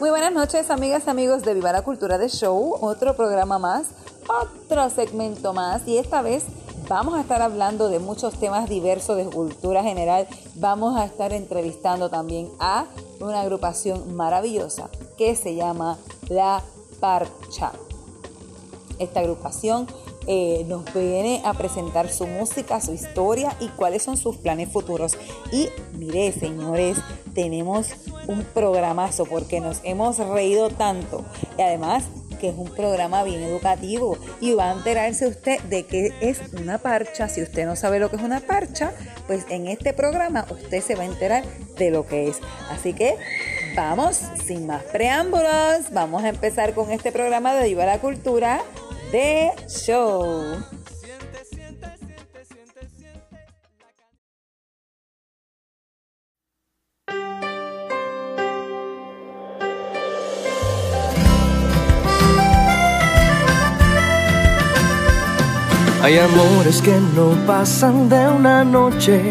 Muy buenas noches, amigas y amigos de Viva la Cultura de Show. Otro programa más, otro segmento más. Y esta vez vamos a estar hablando de muchos temas diversos de cultura general. Vamos a estar entrevistando también a una agrupación maravillosa que se llama La Parcha. Esta agrupación eh, nos viene a presentar su música, su historia y cuáles son sus planes futuros. Y mire, señores, tenemos un programazo porque nos hemos reído tanto. Y además que es un programa bien educativo y va a enterarse usted de qué es una parcha. Si usted no sabe lo que es una parcha, pues en este programa usted se va a enterar de lo que es. Así que vamos, sin más preámbulos, vamos a empezar con este programa de Viva la Cultura de Show. Hay amores que no pasan de una noche,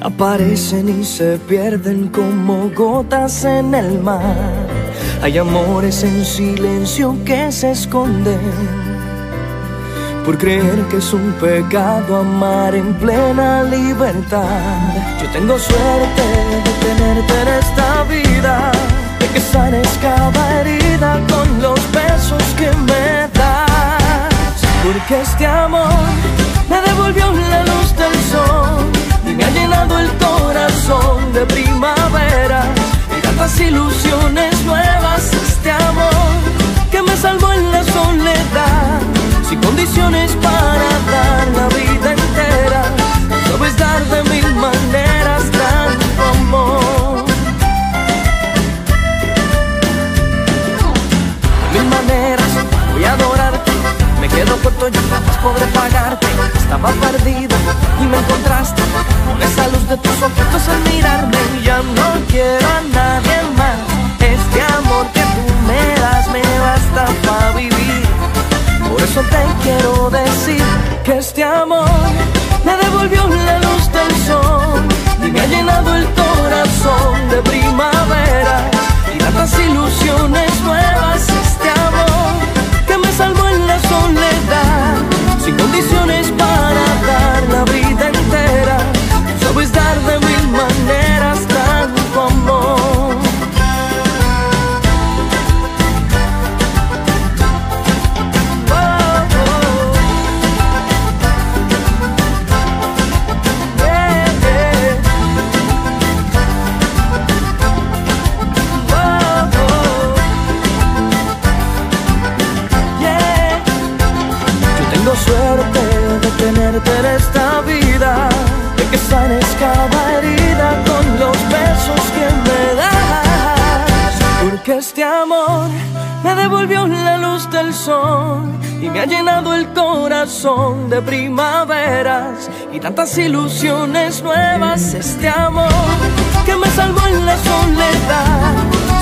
aparecen y se pierden como gotas en el mar. Hay amores en silencio que se esconden por creer que es un pecado amar en plena libertad. Yo tengo suerte de tenerte en esta vida, de que sanes cada herida con los besos que me das. Porque este amor me devolvió la luz del sol y me ha llenado el corazón de primavera tantas ilusiones nuevas. Este amor que me salvó en la soledad, sin condiciones para dar la vida entera. Sabes dar de mil maneras tanto amor. De mil maneras voy a adorarte. Me quedo corto, yo jamás podré pagarte. Estaba perdido y me encontraste con esa luz de tus ojitos al mirarme. Ya no quiero a nadie más. Este amor que tú me das me basta para vivir. Por eso te quiero decir que este amor me devolvió la luz del sol y me ha llenado el corazón de primavera y tantas ilusiones nuevas. Este amor que me salvó en la soledad, sin condiciones para dar la vida entera. Del sol y me ha llenado el corazón de primaveras y tantas ilusiones nuevas. Este amor que me salvó en la soledad,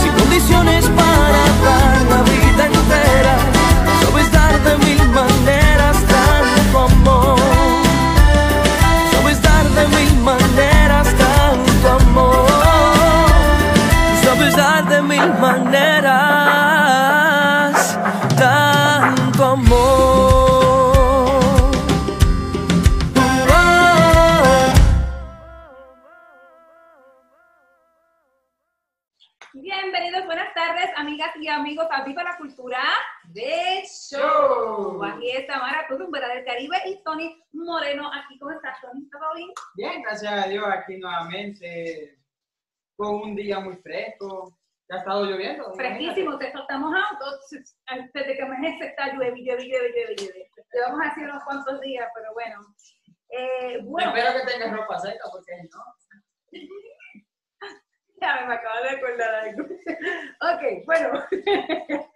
sin condiciones para dar la vida entera. Sabes dar de mil maneras tanto amor. Sabes dar de mil maneras Bienvenidos, buenas tardes, amigas y amigos a Viva la Cultura de Show. Aquí está Mara Cruz, Vera del Caribe, y Tony Moreno. Aquí, ¿cómo estás, Tony? ¿Todo bien? Bien, gracias a Dios, aquí nuevamente, con un día muy fresco. Ya ha estado lloviendo. Fresquísimo, te soltamos autos. Desde que amanece está llueve, llueve, llueve, llueve, llueve. Llevamos así unos cuantos días, pero bueno. Eh, bueno, Espero que tengas ropa seca, porque no. me acabo de acordar algo. ok, bueno.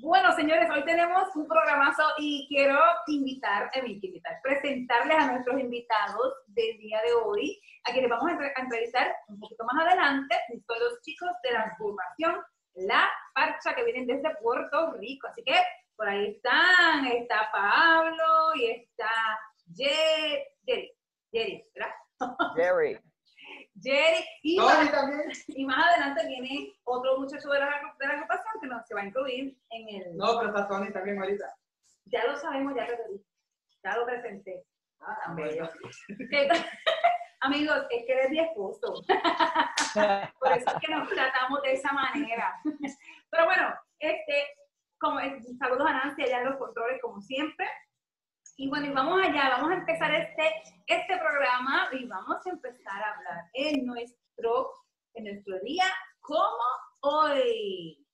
Bueno, señores, hoy tenemos un programazo y quiero invitar, eh, invitar, presentarles a nuestros invitados del día de hoy, a quienes vamos a entre- a entrevistar un poquito más adelante. Son los chicos de la agrupación La Parcha que vienen desde Puerto Rico. Así que por ahí están, está Pablo y está Ye- Jerry, Jerry, ¿verdad? Jerry. Jerry y, más, también. y más adelante viene otro muchacho de la, de la agrupación que nos se va a incluir en el... No, pero está Tony también ahorita. Ya lo sabemos, ya lo. Ya lo presenté. Ah. Amigos, es que eres mi esposo. Por eso es que nos tratamos de esa manera. Pero bueno, este, como saludos a Nancy allá en los controles, como siempre. Y bueno, y vamos allá, vamos a empezar este, este programa y vamos a empezar a hablar en nuestro, en nuestro día como hoy.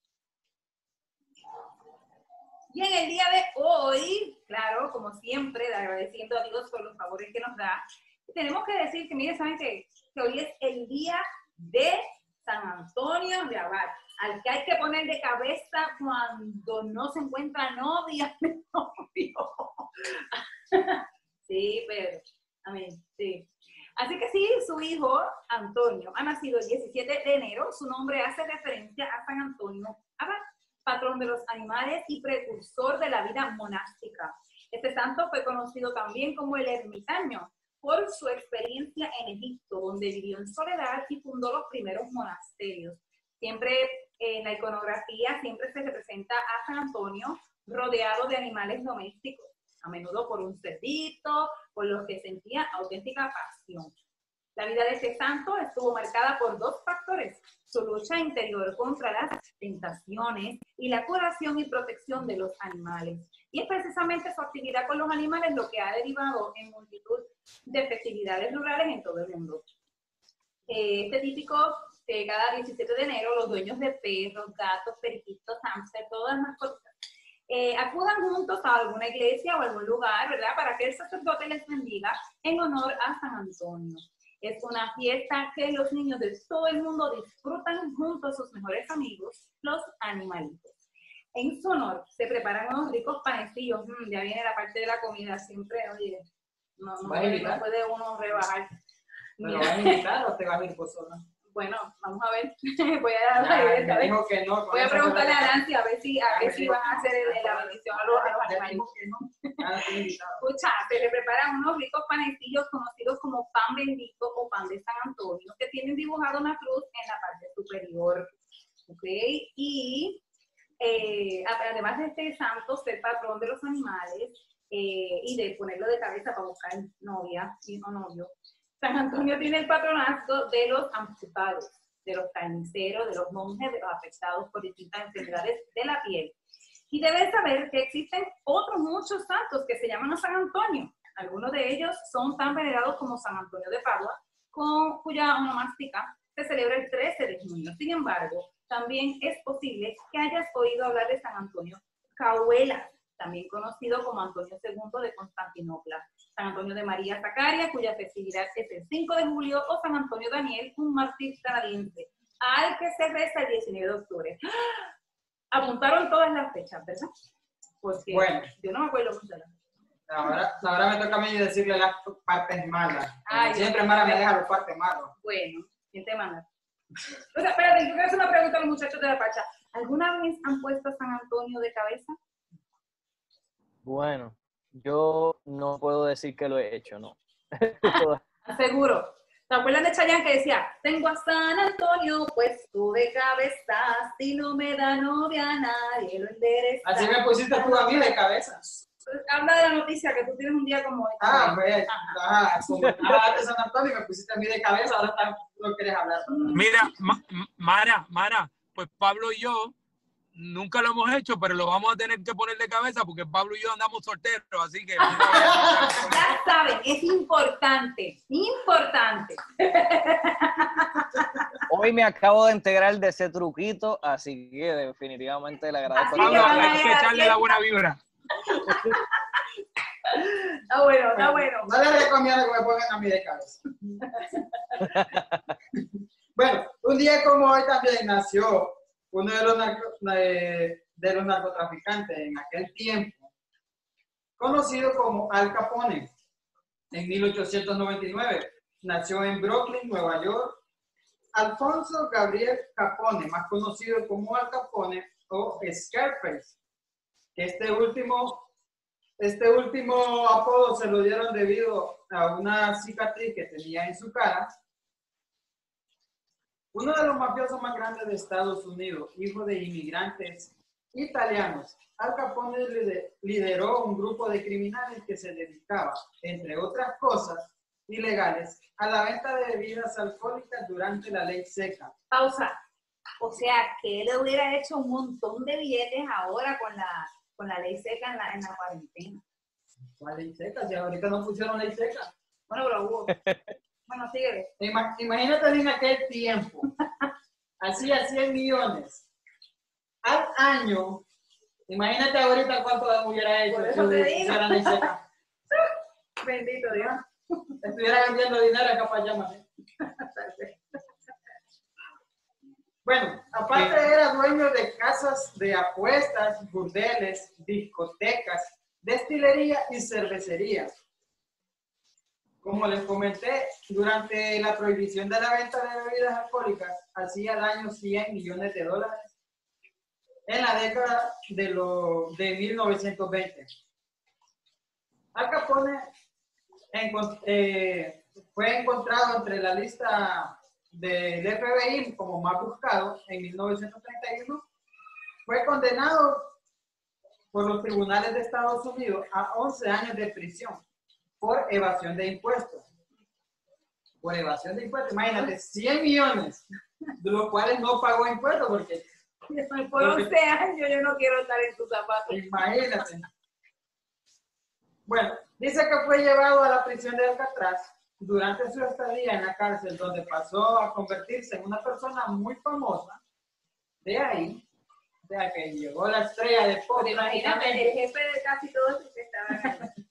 Y en el día de hoy, claro, como siempre, agradeciendo a Dios por los favores que nos da, tenemos que decir que, miren, saben que, que hoy es el día de San Antonio de Abad, al que hay que poner de cabeza cuando no se encuentra novia, novio. sí, pero, amén, sí. Así que sí, su hijo Antonio ha nacido el 17 de enero, su nombre hace referencia a San Antonio Abad, patrón de los animales y precursor de la vida monástica. Este santo fue conocido también como el ermitaño, por su experiencia en Egipto, donde vivió en soledad y fundó los primeros monasterios. Siempre en la iconografía siempre se representa a San Antonio rodeado de animales domésticos, a menudo por un cerdito, por los que sentía auténtica pasión. La vida de este santo estuvo marcada por dos factores, su lucha interior contra las tentaciones y la curación y protección de los animales. Y es precisamente su actividad con los animales lo que ha derivado en multitud de festividades rurales en todo el mundo. Eh, este típico, que cada 17 de enero los dueños de perros, gatos, periquitos, hamster, todas las mascotas, eh, acudan juntos a alguna iglesia o algún lugar, ¿verdad? Para que el sacerdote les bendiga en honor a San Antonio. Es una fiesta que los niños de todo el mundo disfrutan junto a sus mejores amigos, los animalitos. En su honor se preparan unos ricos panecillos. Mm, ya viene la parte de la comida, siempre, oye, no, no, no puede uno rebajar. ¿Me lo vas a invitar o te vas a ir por sola? Bueno, vamos a ver. Voy a, Ya, ver, me a ver. dijo que no. con Voy a preguntarle a Nancy a ver si, a ver si van a hacer el- la bendición a los, a los animales. invitado. Escucha, se le preparan unos ricos panecillos conocidos como pan bendito o pan de San Antonio, que tienen dibujado una cruz en la parte superior. ¿Ok? Y eh, además de este santo, ser patrón de los animales eh, y de ponerlo de cabeza para buscar novia o novio, San Antonio tiene el patronato de los amputados, de los carniceros, de los monjes, de los afectados por distintas enfermedades de la piel. Y debes saber que existen otros muchos santos que se llaman a San Antonio. Algunos de ellos son tan venerados como San Antonio de Padua, con, cuya onomástica se celebra el 13 de junio. Sin embargo, también es posible que hayas oído hablar de San Antonio Cahuela, también conocido como Antonio II de Constantinopla, San Antonio de María Zacaria, cuya festividad es el 5 de julio, o San Antonio Daniel, un mártir canadiense, al que se reza el 19 de octubre. ¡Ah! Apuntaron todas las fechas, ¿verdad? Porque Bueno. yo no me acuerdo mucho de las Ahora, ahora me toca a mí decirle las partes malas. Ay, Siempre Mara me deja las partes malas. Bueno, ¿quién te manda? O sea, espérate, yo quiero hacer una pregunta a los muchachos de la Pacha. ¿Alguna vez han puesto a San Antonio de cabeza? Bueno, yo no puedo decir que lo he hecho, no. Seguro. ¿Te acuerdas de Chayanne que decía, tengo a San Antonio puesto de cabeza, si no me da novia nadie lo endereza? Así me pusiste tú a mí de cabeza. Habla de la noticia que tú tienes un día como hoy. Ah, pues, Ajá. como de San Antonio y me pusiste a mí de cabeza, ahora está- no quieres hablar. Mira, Ma- M- Mara, Mara, pues Pablo y yo nunca lo hemos hecho, pero lo vamos a tener que poner de cabeza porque Pablo y yo andamos solteros, así que Ya saben, es importante, importante. Hoy me acabo de integrar de ese truquito, así que definitivamente le agradezco. Así Pablo, hay que echarle la buena vibra. Está bueno, está bueno. No les recomiendo que me pongan a mí de cabeza. bueno, un día como hoy también nació uno de los, narco- de, de los narcotraficantes en aquel tiempo, conocido como Al Capone, en 1899. Nació en Brooklyn, Nueva York. Alfonso Gabriel Capone, más conocido como Al Capone o Scarface, este último este último apodo se lo dieron debido a una cicatriz que tenía en su cara Uno de los mafiosos más grandes de Estados Unidos, hijo de inmigrantes italianos, Al Capone lider- lideró un grupo de criminales que se dedicaba, entre otras cosas ilegales, a la venta de bebidas alcohólicas durante la ley seca. Pausa. O sea, que él hubiera hecho un montón de billetes ahora con la, con la ley seca en la, en la cuarentena. ¿Cuál ley seca? Si ahorita no pusieron ley seca. Bueno, pero hubo. Bueno. Ima- Imagínate en aquel tiempo, hacía 100 millones al año. Imagínate ahorita cuánto hubiera hecho Por eso te digo. Bendito Dios. Estuviera vendiendo dinero acá para allá, man. Bueno, aparte era dueño de casas de apuestas, burdeles, discotecas, destilería y cervecería. Como les comenté, durante la prohibición de la venta de bebidas alcohólicas, hacía daño 100 millones de dólares en la década de, lo, de 1920. Al Capone eh, fue encontrado entre la lista del FBI como más buscado en 1931. Fue condenado por los tribunales de Estados Unidos a 11 años de prisión por evasión de impuestos. Por evasión de impuestos, imagínate, 100 millones, de los cuales no pagó impuestos porque Por 11 años yo no quiero estar en tus zapatos. Imagínate. Bueno, dice que fue llevado a la prisión de Alcatraz durante su estadía en la cárcel, donde pasó a convertirse en una persona muy famosa. De ahí, sea, que llegó la estrella de pop. Imagínate, el jefe de casi todos los que estaban ahí.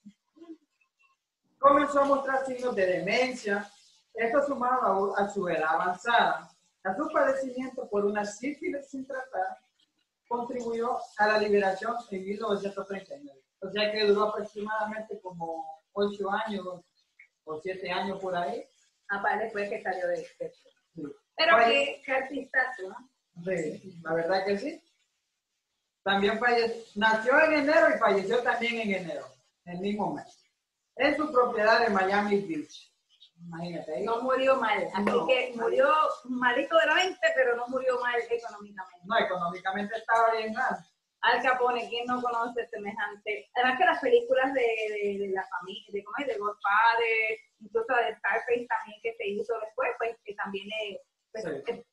Comenzó a mostrar signos de demencia. Esto sumado a, a su edad avanzada, a su padecimiento por una sífilis sin tratar, contribuyó a la liberación en 1939. O sea que duró aproximadamente como ocho años o siete años por ahí. Aparte después que salió de Sí. Pero Falle- qué, qué artistazo, ¿no? Sí, la verdad que sí. También falleció, nació en enero y falleció también en enero, el mismo mes, en su propiedad de Miami Beach. Imagínate. No murió mal. Así No. que murió malito de la mente, pero no murió mal económicamente. No, económicamente estaba bien mal. Al Capone, ¿quién no conoce semejante? Además que las películas de, de, de la familia, de, ¿cómo es? de Godfather, incluso de Scarface también que se hizo después, pues que también es, pues, Sí.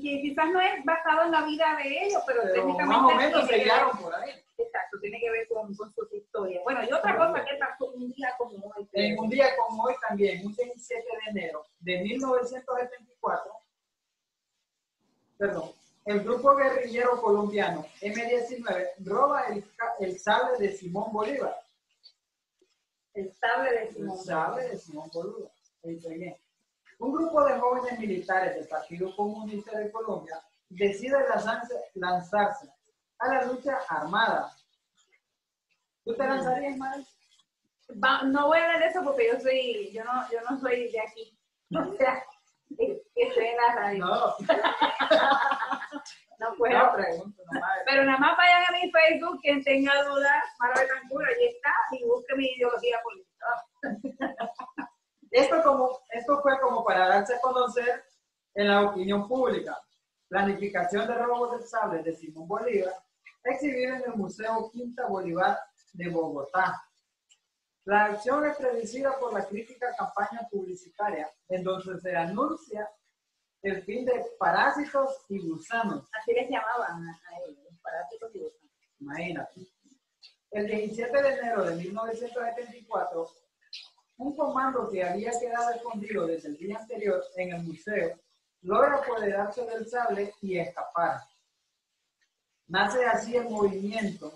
Que quizás no es basado en la vida de ellos, pero, Pero técnicamente más o menos se guiaron por ahí. Exacto, tiene que ver con, con sus historias. Bueno, y otra cosa que pasó un día como hoy. En un día como hoy también, un 17 de enero de 1974, perdón, el grupo guerrillero colombiano M-19 roba el, el sable de Simón Bolívar. El sable de El Simón. sable de Simón Bolívar. Bien. Un grupo de jóvenes militares del Partido Comunista de Colombia decide lanzarse, lanzarse a la lucha armada. ¿Tú te lanzarías, Mari? Va- no voy a hablar de eso porque yo soy, yo no, yo no soy de aquí. O sea, es- estoy en la radio. No, No, puedo. no pregunto nomás. Pero nada más vayan a mi Facebook, quien tenga dudas, Mara Betancur, allí está, y busque mi ideología política. Esto, como, esto fue como para darse a conocer en la opinión pública. Planificación de robos de sable de Simón Bolívar, exhibido en el Museo Quinta Bolívar de Bogotá. La acción es predecida por la crítica campaña publicitaria, en donde se anuncia el fin de parásitos y gusanos. Así les llamaban a, ellos, los parásitos y gusanos. Imagínate. El 17 de enero de 1974, un comando que había quedado escondido desde el día anterior en el museo logra apoderarse del sable y escapar. Nace así el movimiento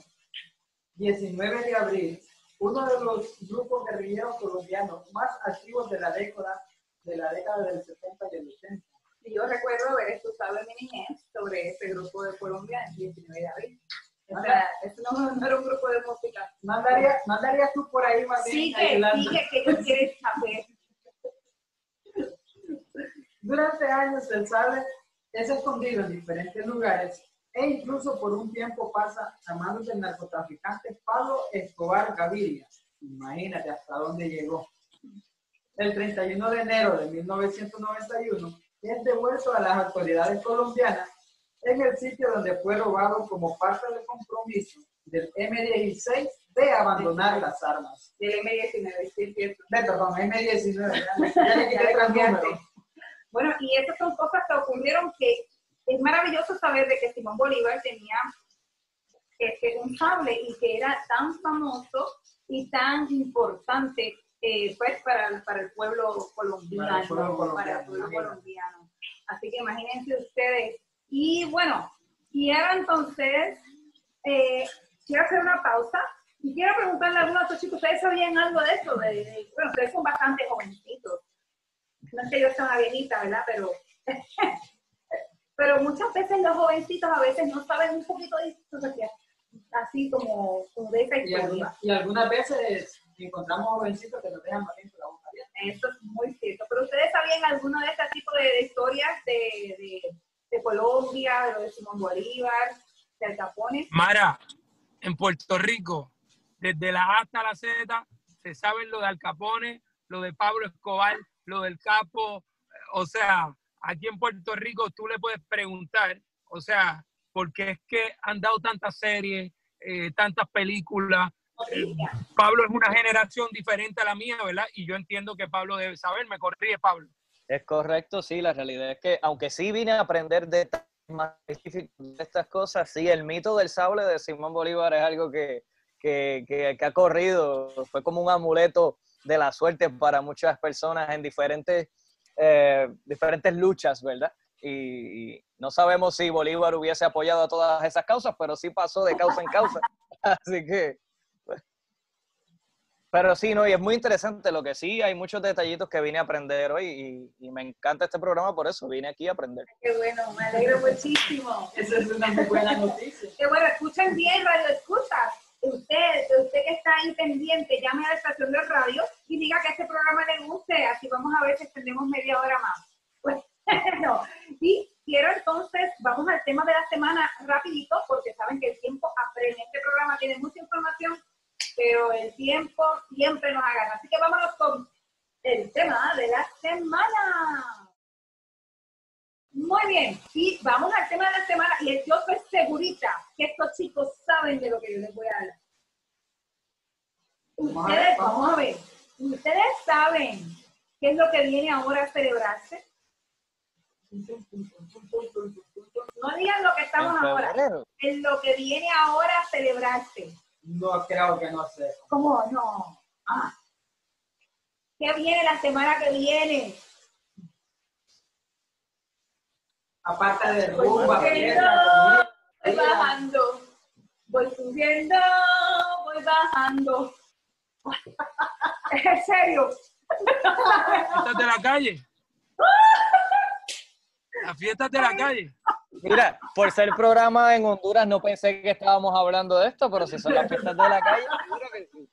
19 de abril, uno de los grupos guerrilleros colombianos más activos de la década, de la década del 70 y el 80. Y yo recuerdo haber estudiado en mi niñez sobre ese grupo de Colombia el 19 de abril. O sea, eso no, no era un grupo de música. ¿No, andaría- no andarías tú por ahí más Sí que, sí que, que ellos quieren saber. Durante años el sable es escondido en diferentes lugares e incluso por un tiempo pasa a manos del narcotraficante Pablo Escobar Gaviria. Imagínate hasta dónde llegó. El 31 de enero de 1991, es devuelto a las autoridades colombianas en el sitio donde fue robado como parte del compromiso del M16 de abandonar las armas. Del M19, sí, es cierto. De, perdón, M19, ya, ya le quité tres números. Bueno, y esas son cosas que ocurrieron que es maravilloso saber de que Simón Bolívar tenía este, un sable y que era tan famoso y tan importante eh, pues para, para el pueblo colombiano. Para el pueblo colombiano, para el pueblo colombiano. Así que imagínense ustedes. Y bueno, quiero entonces, eh, quiero hacer una pausa y quiero preguntarle a algunos estos chicos, ¿ustedes sabían algo de eso? De, de- bueno, ustedes son bastante jovencitos. No es que yo sea una viejita, ¿verdad? Pero, pero muchas veces los jovencitos a veces no saben un poquito de historia, así como, como de esa Y, historia. alguna- y algunas veces encontramos jovencitos que nos dejan más la boca abierta. Eso es muy cierto. Pero ustedes sabían alguno de este tipo de, de historias de, de, Colombia, de lo de Simón Bolívar, de Al Capone. Mara, en Puerto Rico, desde la A hasta la Z, se sabe lo de Al Capone, lo de Pablo Escobar, lo del Capo. O sea, aquí en Puerto Rico tú le puedes preguntar, o sea, porque es que han dado tantas series, eh, tantas películas. Eh, Pablo es una generación diferente a la mía, ¿verdad? Y yo entiendo que Pablo debe saber, me corrige Pablo. Es correcto, sí, la realidad es que aunque sí vine a aprender detalles más específicos de estas cosas, sí, el mito del sable de Simón Bolívar es algo que, que, que- que ha corrido, fue como un amuleto de la suerte para muchas personas en diferentes, eh, diferentes luchas, ¿verdad? Y, y no sabemos si Bolívar hubiese apoyado a todas esas causas, pero sí pasó de causa en causa. Así que. Pero sí, no, y es muy interesante lo que sí, hay muchos detallitos que vine a aprender hoy y, y me encanta este programa por eso, vine aquí a aprender. Qué bueno, me alegro muchísimo. Esa es una muy buena noticia. Qué bueno, escuchen bien, radio escuchas. Usted, usted que está ahí pendiente, llame a la estación de radio y diga que este programa le guste, así vamos a ver si extendemos media hora más. Pues, no. Y quiero entonces, vamos al tema de la semana rapidito, porque saben que el tiempo apremia. Este programa tiene mucha información, pero el tiempo siempre nos agarra. Así que vámonos con el tema de la semana. Muy bien, y vamos al tema de la semana. Y yo estoy segurita que estos chicos saben de lo que yo les voy a hablar. Ustedes, vamos vamos a ver, ustedes saben qué es lo que viene ahora a celebrarse. No digan lo que estamos ahora, en lo que viene ahora a celebrarse. No creo que no sé. ¿Cómo no? Ah. ¿Qué viene la semana que viene? Aparte de Voy rumba, subiendo, voy bajando. Voy subiendo, voy bajando. ¿Es en serio? Fiestas de la calle. Las fiestas de la calle. Mira, por ser programa en Honduras no pensé que estábamos hablando de esto, pero si son las fiestas de la calle, seguro que sí.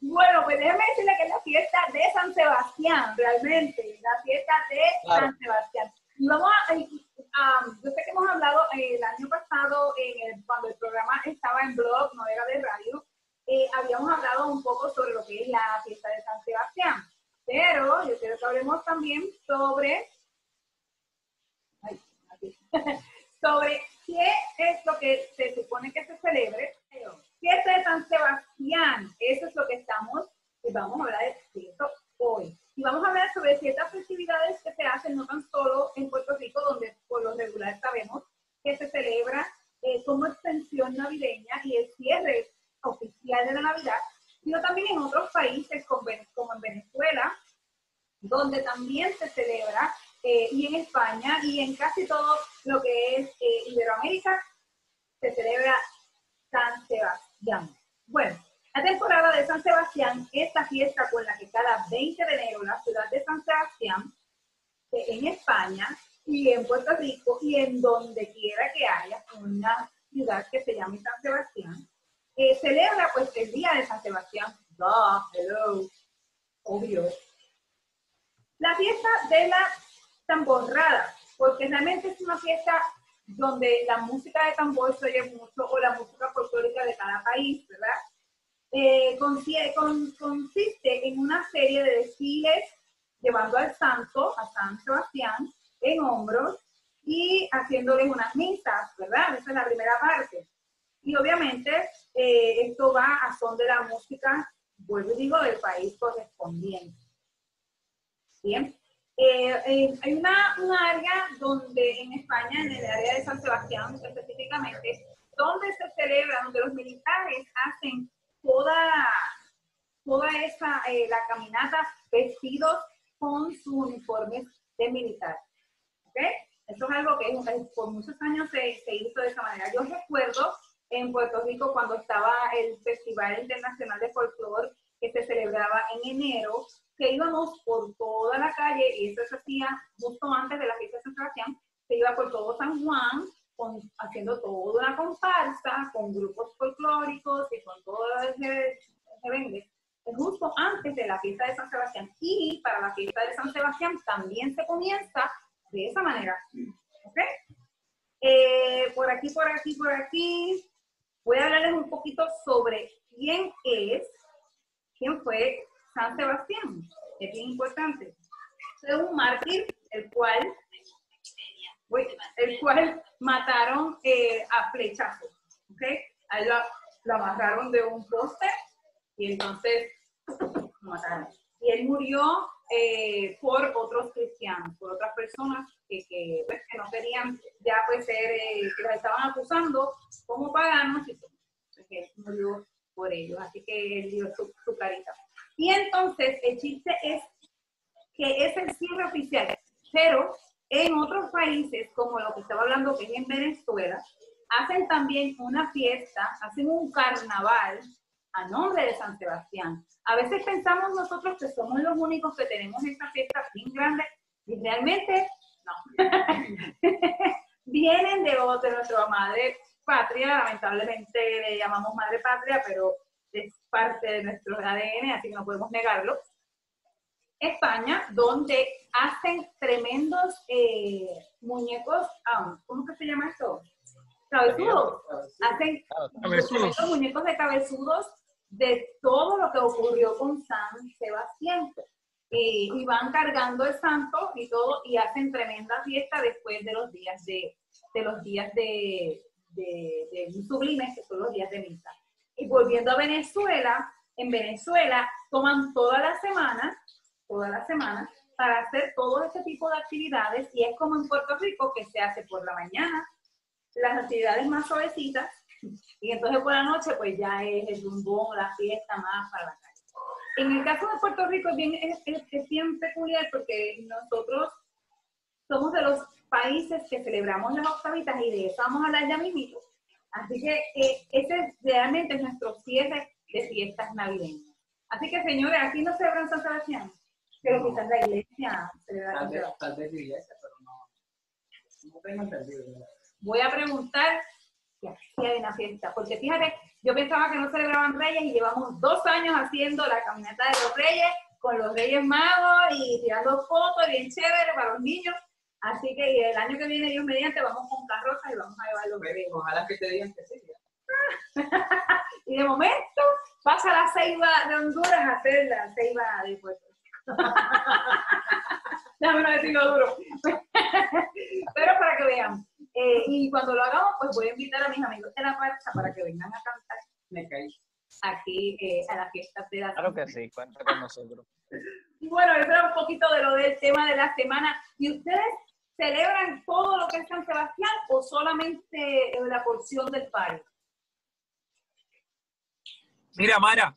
Bueno, pues déjeme decirle que es la fiesta de San Sebastián, realmente, la fiesta de Claro. San Sebastián. Y vamos a, um, yo sé que hemos hablado eh, el año pasado, en el- cuando el programa estaba en blog, no era de radio, eh, habíamos hablado un poco sobre lo que es la fiesta de San Sebastián. Pero yo quiero que hablemos también sobre. sobre qué es lo que se supone que se celebre. Fiesta de San Sebastián, eso es lo que estamos, y vamos a hablar de esto hoy. Y vamos a hablar sobre ciertas festividades que se hacen no tan solo en Puerto Rico, donde por lo regular sabemos que se celebra eh, como extensión navideña y el cierre oficial de la Navidad, sino también en otros países como, como en Venezuela, donde también se celebra, eh, y en España, y en casi todo lo que es eh, Iberoamérica, se celebra San Sebastián. Bueno, la temporada de San Sebastián es la fiesta con la que cada 20 de enero la ciudad de San Sebastián, eh, en España y en Puerto Rico y en donde quiera que haya una ciudad que se llame San Sebastián, eh, celebra pues el día de San Sebastián. Duh, hello, obvio. La fiesta de la tamborrada, porque realmente es una fiesta donde la música de tambor se oye mucho o la música folclórica de cada país, ¿verdad? Eh, consi- con- consiste en una serie de desfiles llevando al santo, a San Sebastián, en hombros y haciéndoles unas misas, ¿verdad? Esa es la primera parte. Y obviamente eh, esto va a son de la música, vuelvo y digo, del país correspondiente. Bien. Eh, eh, hay una, una, área donde en España, en el área de San Sebastián específicamente, donde se celebra, donde los militares hacen toda, toda esa, la caminata vestidos con sus uniformes de militar. ¿Ok? Eso es algo que por muchos años se, se hizo de esa manera. Yo recuerdo en Puerto Rico cuando estaba el Festival Internacional de Folklore que se celebraba en enero, que íbamos por toda la calle, y eso se hacía justo antes de la fiesta de San Sebastián, se iba por todo San Juan, con, haciendo toda una comparsa, con grupos folclóricos y con todo ese, ese vende, justo antes de la fiesta de San Sebastián. Y para la fiesta de San Sebastián también se comienza de esa manera. ¿Ok? Eh, por aquí, por aquí, por aquí, voy a hablarles un poquito sobre quién es, quién fue San Sebastián. Es bien importante. Es un mártir, el cual, el cual mataron eh, a flechazos. ¿Ok? Ahí lo, lo amarraron de un poste y entonces mataron. Y él murió eh, por otros cristianos, por otras personas que, que, pues, que no querían ya pues ser, eh, que los estaban acusando como paganos y pues, murió por ellos. Así que él dio su, su, carita. Y entonces el chiste es que es el cierre oficial, pero en otros países, como lo que estaba hablando que es en Venezuela, hacen también una fiesta, hacen un carnaval a nombre de San Sebastián. A veces pensamos nosotros que somos los únicos que tenemos esta fiesta bien grande y realmente no. Vienen de, de nuestra madre patria, lamentablemente le llamamos madre patria, pero es parte de nuestro ADN, así que no podemos negarlo. España, donde hacen tremendos eh, muñecos, ah, ¿cómo que se llama esto? Cabezudos. Hacen tremendos muñecos de cabezudos de todo lo que ocurrió con San Sebastián. y van cargando el santo y todo, y hacen tremenda fiesta después de los días de, de los días de, de, de sublimes, que son los días de misa. Y volviendo a Venezuela, en Venezuela toman toda la semana, toda la semana, para hacer todo este tipo de actividades, y es como en Puerto Rico, que se hace por la mañana, las actividades más suavecitas, y entonces por la noche, pues ya es el zumbón, la fiesta más para la calle. En el caso de Puerto Rico es bien, es, es peculiar porque nosotros somos de los países que celebramos las octavitas y de eso vamos a hablar ya mismito. Así que eh, ese realmente es nuestro cierre de fiestas navideñas. Así que señores, aquí no celebran San Sebastián, pero quizás la iglesia celebra Tal vez, tal vez la iglesia, pero no, no tengo entendido. Voy a preguntar que hay una fiesta. Porque fíjate, yo pensaba que no celebraban Reyes y llevamos dos años haciendo la caminata de los Reyes con los Reyes Magos y tirando fotos bien chévere para los niños. Así que el año que viene, Dios mediante, vamos con carrozas y vamos a llevar los Reyes. Ojalá que te digan que sí. y de momento pasa la ceiba de Honduras a hacer la ceiba de Puerto Déjame no decirlo duro. Pero para que vean, eh, y cuando lo hagamos, pues voy a invitar a mis amigos de la marcha para que vengan a cantar. Me caí. Aquí eh, a la fiesta de la Claro que sí, cuenta con nosotros. Y bueno, eso era un poquito de lo del tema de la semana. ¿Y ustedes celebran todo lo que es San Sebastián o solamente la porción del paro? Mira, Mara,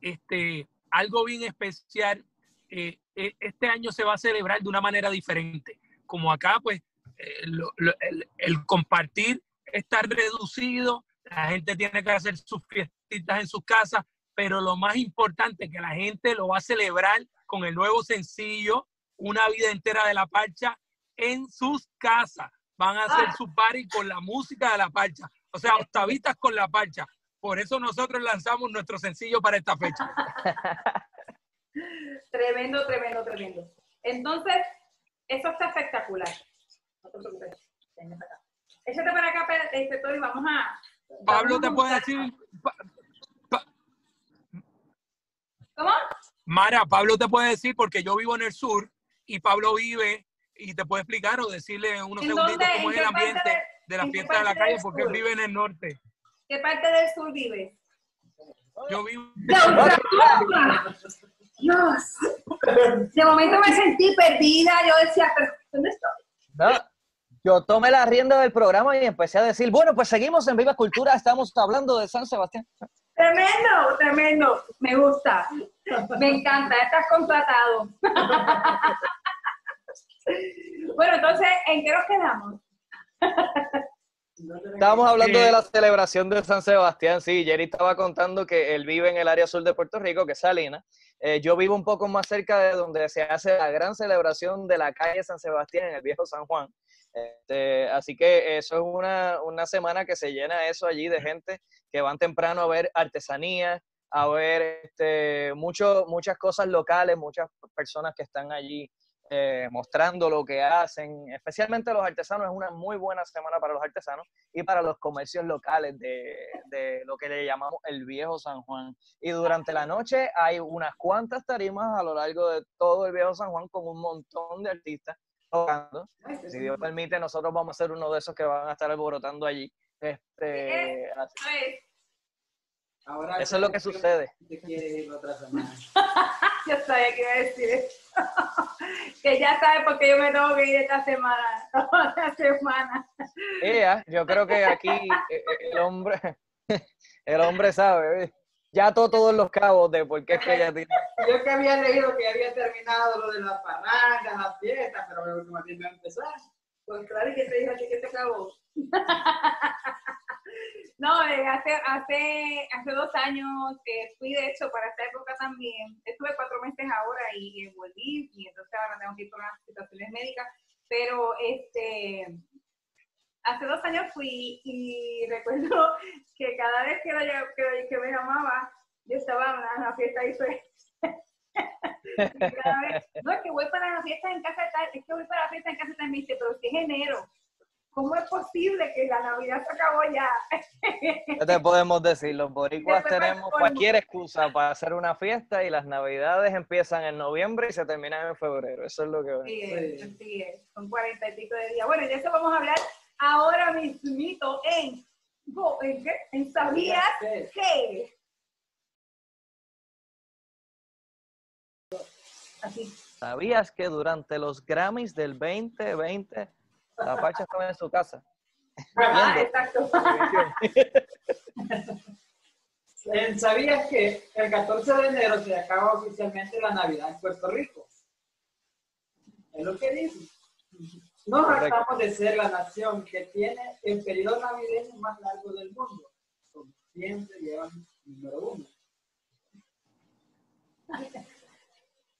este, algo bien especial. Eh, este año se va a celebrar de una manera diferente. Como acá, pues, el, el, compartir está reducido, la gente tiene que hacer sus fiestitas en sus casas, pero lo más importante es que la gente lo va a celebrar con el nuevo sencillo, Una vida entera de la parcha, en sus casas. Van a hacer ah. su party con la música de la parcha, o sea, octavitas con la parcha. Por eso nosotros lanzamos nuestro sencillo para esta fecha. tremendo, tremendo, tremendo. Entonces, eso está espectacular. No te preocupes. Échate para acá, inspector, y vamos a. Pablo te puede decir. ¿Cómo? Mara, Pablo te puede decir porque yo vivo en el sur y Pablo vive y te puede explicar o decirle unos ¿En segunditos dónde? cómo ¿En es el ambiente de- de la fiesta de la calle porque él vive en el norte. ¿Qué parte del sur vives? Yo vivo ¡De Ultratumba! Dios. De momento me sentí perdida. Yo decía, ¿pero dónde estoy? No, yo tomé la rienda del programa y empecé a decir, bueno, pues seguimos en Viva Cultura, estamos hablando de San Sebastián. Tremendo, tremendo. Me gusta. Me encanta. Estás contratado. Bueno, entonces, ¿en qué nos quedamos? Estábamos hablando de la celebración de San Sebastián, sí, Jerry estaba contando que él vive en el área sur de Puerto Rico, que es Salinas. Eh, yo vivo un poco más cerca de donde se hace la gran celebración de la calle San Sebastián en el viejo San Juan. Este, así que eso es una, una semana que se llena eso allí de gente que van temprano a ver artesanía, a ver este, mucho, muchas cosas locales, muchas personas que están allí eh, mostrando lo que hacen, especialmente los artesanos, es una muy buena semana para los artesanos y para los comercios locales de, de lo que le llamamos el viejo San Juan. Y durante la noche hay unas cuantas tarimas a lo largo de todo el viejo San Juan con un montón de artistas tocando. Si Dios permite, nosotros vamos a ser uno de esos que van a estar alborotando allí. Este, así- Pues, Ahora eso es lo que sucede. Te quieres ir otra semana. yo sabía que iba a decir eso. que ya sabes por qué yo me tengo que ir esta semana. Toda la semana. Ella, yo creo que aquí eh, eh, el hombre, el hombre sabe, ¿ves? ya ató todos los cabos de por qué es que ella tiene. Yo que había leído que había terminado lo de las parrandas, las fiestas, pero más bien va a empezar. Pues claro, ¿y que te dijo a ti que te acabó? no, eh, hace, hace, hace dos años eh, fui de hecho para esta época también. Estuve cuatro meses ahora y eh, volví y entonces ahora tengo que ir por unas situaciones médicas. Pero este, hace dos años fui y recuerdo que cada vez que, la- que, que me llamaba, yo estaba en una fiesta. Y vez, no, es que voy para la fiesta en casa tal, es que voy para la fiesta en casa tal, me dice, pero si es enero, ¿cómo es posible que la Navidad se acabó ya? ¿Qué te podemos decir? Los boricuas tenemos cualquier excusa para hacer una fiesta y las navidades empiezan en noviembre y se terminan en febrero. Eso es lo que... Así es, así es, son cuarenta y pico de días. Bueno, y de eso vamos a hablar ahora mismito en, ¿en qué? ¿En ¿Sabías qué? Así. ¿Sabías que durante los Grammys del 2020 la Pacha estaba en su casa? Ah, Viendo. exacto. Eh, ¿Sabías que el 14 de enero se acaba oficialmente la Navidad en Puerto Rico? Es lo que dice. Nos Correcto. tratamos de ser la nación que tiene el periodo navideño más largo del mundo. Como siempre llevan número uno.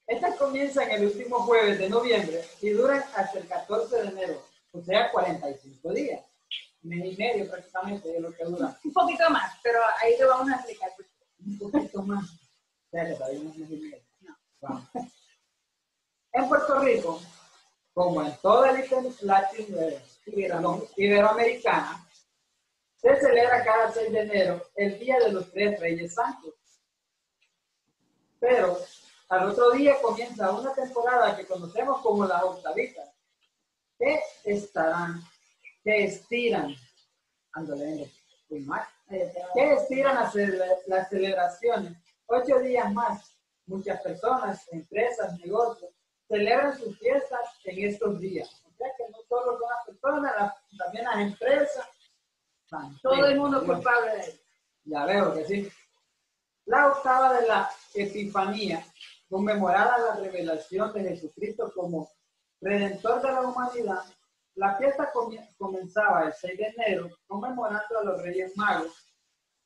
Estas comienzan el último jueves de noviembre y duran hasta el 14 de enero, o sea, 45 días. Mes y medio prácticamente es lo que dura. Un poquito más, pero ahí te vamos a explicar. Un poquito más. O sea, que todavía no es mes y medio. Vamos. En Puerto Rico, como en toda eh, perdón, Iberoamericana, se celebra cada 6 de enero el Día de los Tres Reyes Santos. Pero al otro día comienza una temporada que conocemos como las octavitas, que estarán, que estiran, ándale, muy mal, que estiran las, las celebraciones ocho días más. Muchas personas, empresas, negocios, celebran sus fiestas en estos días. O sea que no solo son las personas, las- también las empresas. Todo el mundo es culpable de eso. Ya veo que sí. La octava de la Epifanía, conmemorada la revelación de Jesucristo como Redentor de la humanidad, la fiesta comenzaba el 6 de enero, conmemorando a los Reyes Magos,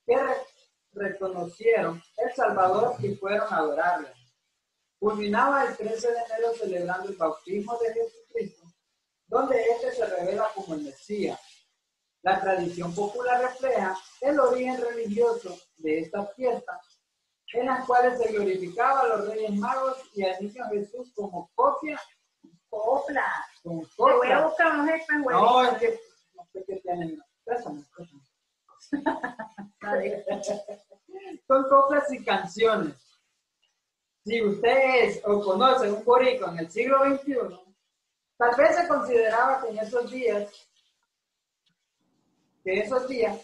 que re- reconocieron el Salvador y fueron a adorarle. Culminaba el 13 de enero celebrando el bautismo de Jesucristo, donde éste se revela como el Mesías. La tradición popular refleja el origen religioso de esta fiesta, en las cuales se glorificaba a los Reyes Magos y al niño Jesús como copia, Copla. con Te voy a buscar unos güey. No, es que no sé qué tienen. Con coplas y canciones. si usted es o conoce un boricua en el siglo XXI, tal vez se consideraba que en esos días, que esos días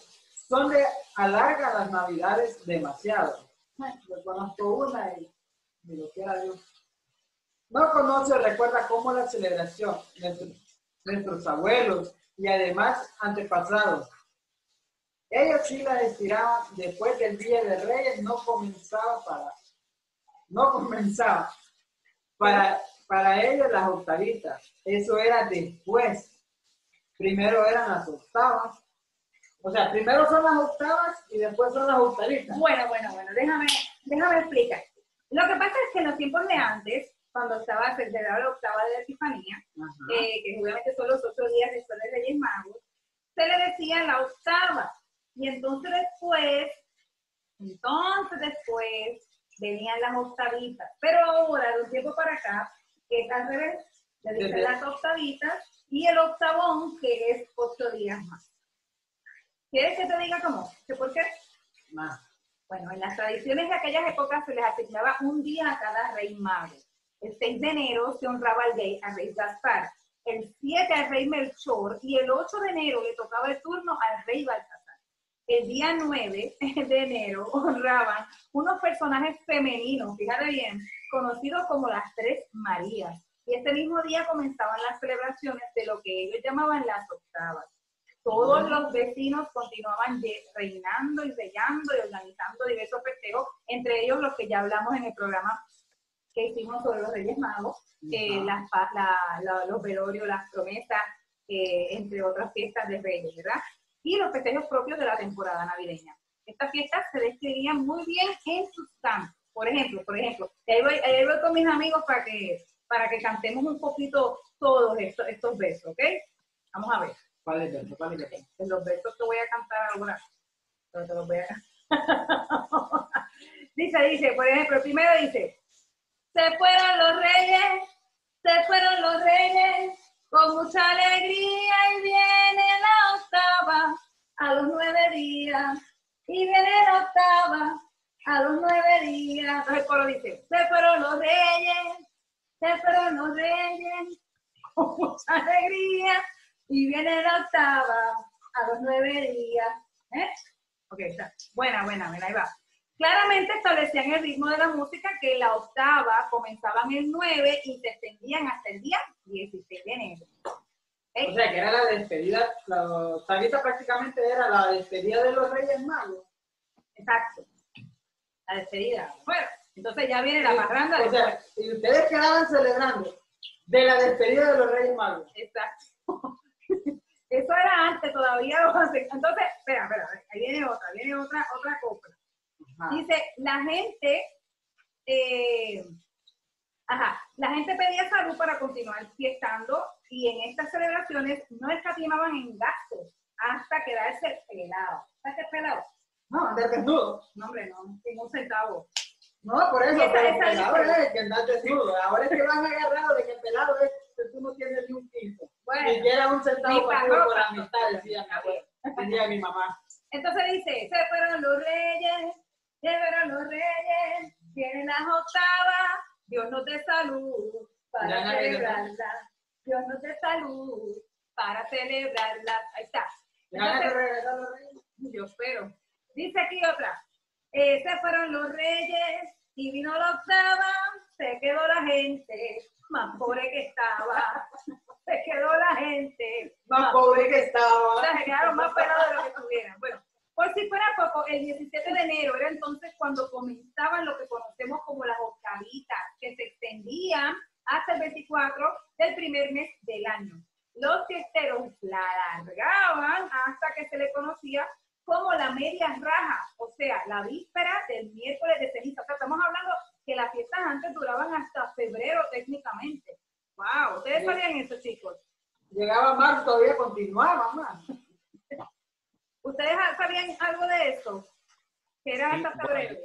son de alarga las navidades demasiado. Yo conozco una y, y lo quiera Dios. No conoce o recuerda cómo la celebración de nuestros abuelos y además antepasados. Ellos sí la estiraban después del Día de Reyes, no comenzaba para, no comenzaba para, para ellos las octavitas. Eso era después. Primero eran las octavas. O sea, primero son las octavas y después son las octavitas. Bueno, bueno, bueno, déjame, déjame explicar. Lo que pasa es que en los tiempos de antes, cuando estaba celebrada la octava de la Epifanía, eh, que obviamente son los ocho días después de Reyes Magos, se le decía la octava. Y entonces después, entonces después, venían las octavitas. Pero ahora, de un tiempo para acá, es al revés. Le dicen las octavitas y el octavón, que es ocho días más. ¿Quieres que te diga cómo? ¿Que ¿Por qué? Más. Bueno, en las tradiciones de aquellas épocas se les asignaba un día a cada rey mago. El 6 de enero se honraba al rey, al rey Gaspar, el 7 al rey Melchor y el 8 de enero le tocaba el turno al rey Baltasar. El día 9 de enero honraban unos personajes femeninos, fíjate bien, conocidos como las Tres Marías. Y este mismo día comenzaban las celebraciones de lo que ellos llamaban las octavas. Todos los vecinos continuaban reinando y sellando y organizando diversos festejos, entre ellos los que ya hablamos en el programa que hicimos sobre los Reyes Magos, eh, las la- la- los velorios, las promesas, eh, entre otras fiestas de Reyes, ¿verdad? Y los festejos propios de la temporada navideña. Estas fiestas se describían muy bien en sus cantos. Por ejemplo, por ejemplo, ahí voy, ahí voy con mis amigos para que, para que cantemos un poquito todos estos, estos versos, ¿ok? Vamos a ver. ¿Cuál es el ¿Cuál es el En los versos que voy a cantar ahora. Pero te los voy a dice, dice, por ejemplo, el primero dice, se fueron los reyes, se fueron los reyes, con mucha alegría y viene la octava a los nueve días, y viene la octava a los nueve días. Entonces dice, se fueron los reyes, se fueron los reyes, con mucha alegría, y viene la octava a los nueve días. ¿Eh? Ok, está. Buena, buena, buena, ahí va. Claramente establecían el ritmo de la música que la octava comenzaban el 9 y se extendían hasta el día 16 de enero. O sea, que era la despedida, la octavita prácticamente era la despedida de los Reyes Magos. Exacto. La despedida. Bueno, entonces ya viene la parranda O sea, y ustedes quedaban celebrando de la despedida de los Reyes Magos. Exacto. Eso era antes, todavía. Entonces, espera, espera, ahí viene otra, viene otra, otra copla. Ajá. Dice, la gente, eh, ajá, la gente pedía salud para continuar fiestando y en estas celebraciones no escatimaban en gastos hasta quedarse pelado. ¿Sabes qué es pelado? No, andar desnudo. No, hombre, no, sin un centavo. No, por eso, pero pelado es que andar desnudo. Ahora es que van agarrados de que pelado es que tú no tienes ni un quinto. Bueno, Ni siquiera un centavo pa' para por amistad, decía mi abuela. Decía mi mamá. Entonces dice, se fueron los reyes, fueron los reyes, vienen las octavas, Dios nos dé salud para Ya, ya, ya, ya. celebrarla. Dios nos dé salud para celebrarla. Ahí está. ¿Le van a Entonces, regresar los Reyes? yo espero. Dice aquí otra. Eh, se fueron los reyes y vino la octava, se quedó la gente más pobre que estaba. Se quedó la gente Más pobre que estaba. se quedaron más de lo que tuvieran. Bueno, por si fuera poco, el 17 de enero era entonces cuando comenzaban lo que como las octavitas, que se extendían hasta el 24 del primer mes del año. Los fiesteros la alargaban hasta que se le conocía como la media raja, o sea, la víspera del miércoles de ceniza. O sea, estamos hablando que las fiestas antes duraban hasta febrero técnicamente. Wow, ustedes Sí. sabían eso, chicos. Llegaba marzo, todavía continuaba más. ¿Ustedes sabían algo de eso? Que era Sí, hasta bueno, febrero.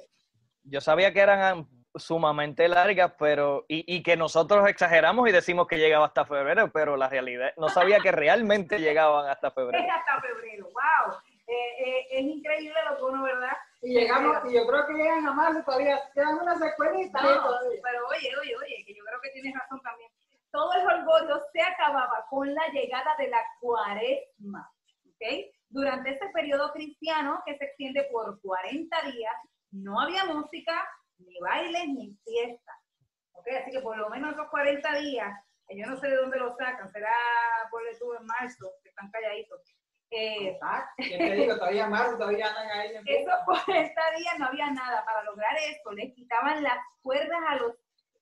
Yo sabía que eran sumamente largas, pero y, y que nosotros exageramos y decimos que llegaba hasta febrero, pero la realidad no sabía que realmente llegaban hasta Es febrero. hasta febrero, wow. Eh, eh, es increíble lo que uno, ¿verdad? Y llegamos, y yo creo que llegan a marzo todavía, quedan unas secuelitas No, pero oye, oye, oye, que yo creo que tienes razón también. Todo el jolgorio se acababa con la llegada de la cuaresma, ¿ok? Durante este periodo cristiano que se extiende por 40 días, no había música, ni bailes, ni fiestas, ¿ok? Así que por lo menos esos 40 días, que yo no sé de dónde lo sacan, será por el tubo en marzo, que están calladitos. Eh, Ah, ¿Qué te digo? Todavía marzo, todavía andan ahí. en esos 40 días no había nada. Para lograr esto, les quitaban las cuerdas a, los,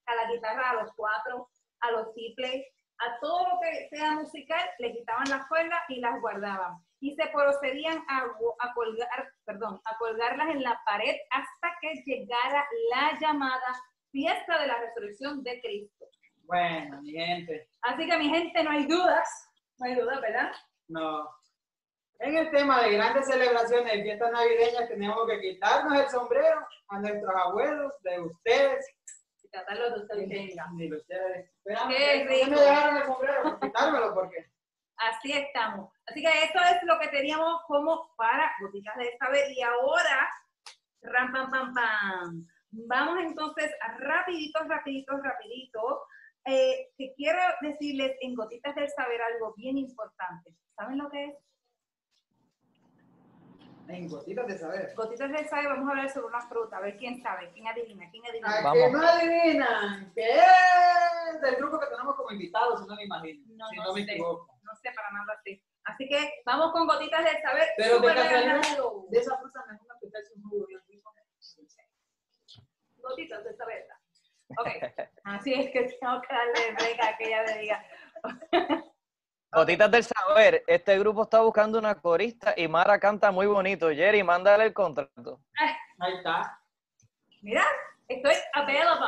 a la guitarra, a los cuatro, a los triples, a todo lo que sea musical, le quitaban las cuerdas y las guardaban. Y se procedían a colgar, perdón, a colgarlas en la pared hasta que llegara la llamada fiesta de la resurrección de Cristo. Bueno, mi gente, Así que mi gente, no hay dudas, no hay dudas, ¿verdad? no. En el tema de grandes celebraciones y fiestas navideñas tenemos que quitarnos el sombrero a nuestros abuelos, de ustedes, Y tratarlo de ustedes. Qué rico. me dejaron el sombrero, por quitármelo porque Así estamos. Así que esto es lo que teníamos como para gotitas de saber. Y ahora, ram, pam, pam, pam. Vamos entonces a rapidito, rapidito, rapidito. Eh, que quiero decirles en gotitas del saber algo bien importante. ¿Saben lo que es? En gotitas de saber. Gotitas del saber, vamos a hablar sobre una fruta. A ver quién sabe, quién adivina, quién adivina. A Vamos. que no adivinan, que es del grupo que tenemos como invitados, si no me imagino, No, si no no me sé. equivoco. No sé para nada así. Así que vamos con gotitas del saber. Pero de casualidad, de esa fruta me gusta que un jugo gotitas de saberla. Ok, así es que tengo que darle break a que ella me diga. Gotitas del saber, este grupo está buscando una corista y Mara canta muy bonito. Jerry, mándale el contrato. Ahí está. Mira, estoy available.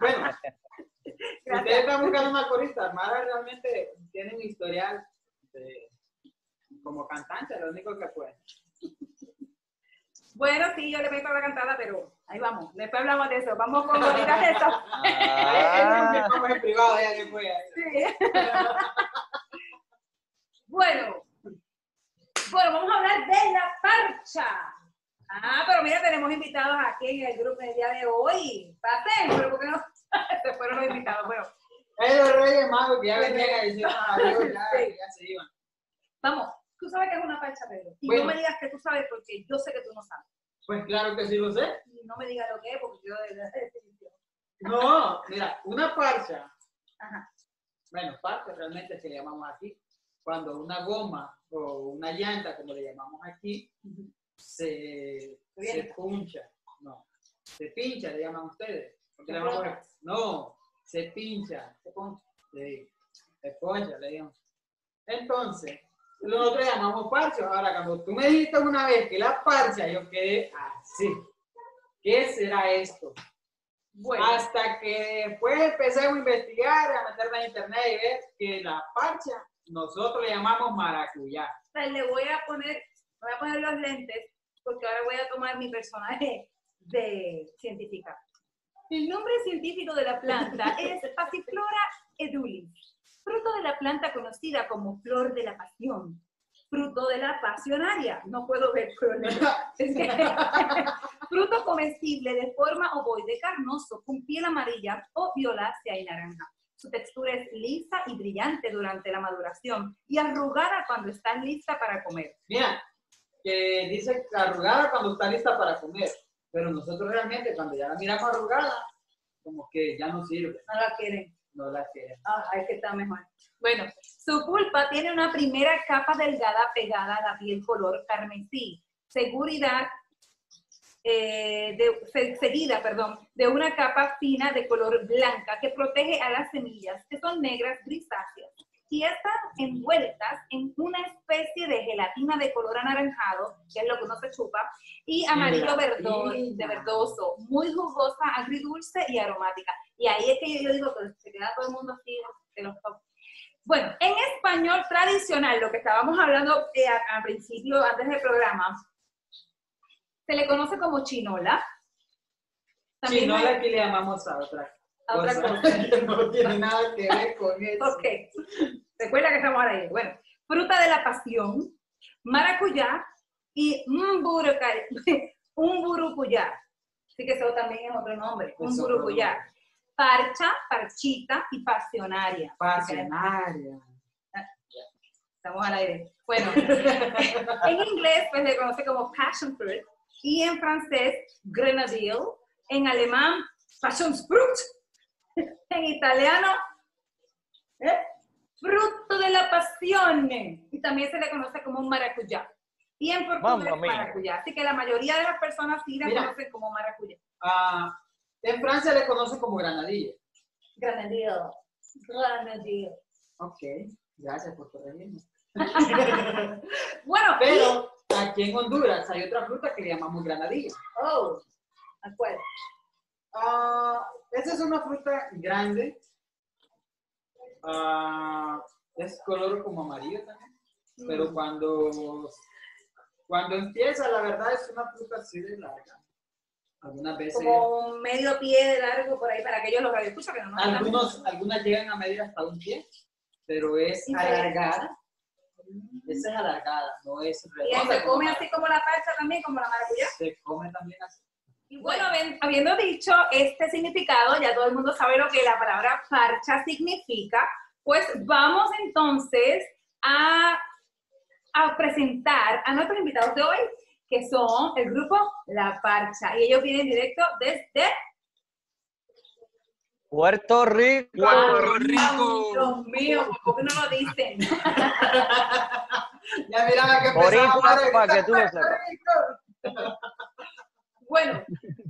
Bueno, si ustedes están buscando una corista, Mara realmente tiene un historial de- como cantante, lo único que puede. Bueno, sí, yo le meto la cantada, pero ahí vamos. Después hablamos de eso. Vamos con gotitas de saber. Ah, Vamos en privado ya después. Sí. bueno, bueno, vamos a hablar de la parcha. Ah, pero mira, tenemos invitados aquí en el grupo el día de hoy. Pasen, pero ¿por qué no? Se fueron los invitados. Bueno, Es los Reyes Magos que ya venían a decir, ah, ya se iban. vamos. Tú sabes que es una parcha, Pedro. Y Bueno. no me digas que tú sabes porque yo sé que tú no sabes. Pues claro que sí lo sé. Y no me digas lo que es porque yo de definición. No, mira, una parcha, Ajá. bueno, parcha realmente se le llamamos aquí, cuando una goma o una llanta, como le llamamos aquí, se, se puncha, no, se pincha, le llaman ustedes. Porque le no, se pincha, Se poncha. sí, se poncha, le llamamos. Entonces, nosotros llamamos parcha. Ahora, cuando tú me dijiste una vez que la parcha, yo quedé así. ¿Qué será esto? Bueno, Hasta que después empecemos a investigar, a meterme en internet y ver que la parcha nosotros le llamamos maracuyá. le voy a poner, voy a poner los lentes porque ahora voy a tomar mi personaje de científica. El nombre científico de la planta es Passiflora edulis, fruto de la planta conocida como flor de la pasión, fruto de la pasionaria. No puedo ver, que fruto comestible de forma ovoide carnoso, con piel amarilla o violácea y naranja. Su textura es lisa y brillante durante la maduración y arrugada cuando está lista para comer. Mira, que dice arrugada cuando está lista para comer, pero nosotros realmente cuando ya la miramos arrugada, como que ya no sirve, No la quieren. No la queremos. Ah, es que está mejor. Bueno, su pulpa tiene una primera capa delgada pegada a la piel color carmesí. Seguridad, eh, de, se- seguida, perdón, de una capa fina de color blanca que protege a las semillas, que son negras grisáceas. Y están envueltas en una especie de gelatina de color anaranjado, que es lo que uno se chupa, y amarillo verdo, de verdoso, muy jugosa, agridulce y aromática. Y ahí es que yo, digo que se queda todo el mundo así de los top. Bueno, en español tradicional, lo que estábamos hablando eh, a- al principio, antes del programa, se le conoce como chinola. No, hay- aquí le llamamos a otra A otra cosa cosa. que no tiene nada que ver con eso. Ok. Recuerda que estamos ahí. Bueno, fruta de la pasión, maracuyá, y Mburuca- Umburucuyá. Así que eso también es otro nombre, Es otro Umburucuyá. Parcha, parchita y pasionaria. Pasionaria. Estamos al aire. Bueno, en inglés pues se conoce como passion fruit y en francés grenadille, en alemán passionsfruit, en italiano ¿eh? fruto de la pasión y también se le conoce como un maracuyá. Y en portugués Mamma mía. maracuyá. Así que la mayoría de las personas sí la Mira. conocen como maracuyá. Ah, en Francia le conocen como granadilla. Grenadille. Grenadille. Ok, gracias por corregirme. Bueno, y- Pero aquí en Honduras hay otra fruta que le llamamos granadilla. oh, ¿a cuál? Ah, esa es una fruta grande. Ah, es color como amarillo también. Pero cuando, cuando empieza, la verdad es una fruta así de larga. Algunas veces, como un medio pie de largo por ahí para aquellos los radioescuchas que no nos algunos, algunas llegan a medir hasta un pie, pero es alargada. Esa es alargada, no es Y redonda. se como come así como la parcha también, como la maracuyá. Se come también así. Y bueno, habi- habiendo dicho este significado, ya todo el mundo sabe lo que la palabra parcha significa, pues vamos entonces a, a presentar a nuestros invitados de hoy, que son el grupo La Parcha. Y ellos vienen directo desde Puerto Rico. Puerto Ay, Rico. Dios mío, ¿por qué no lo dicen? Ya mira que Boricua, empezaba a para que tú lo Puerto sepas. Bueno,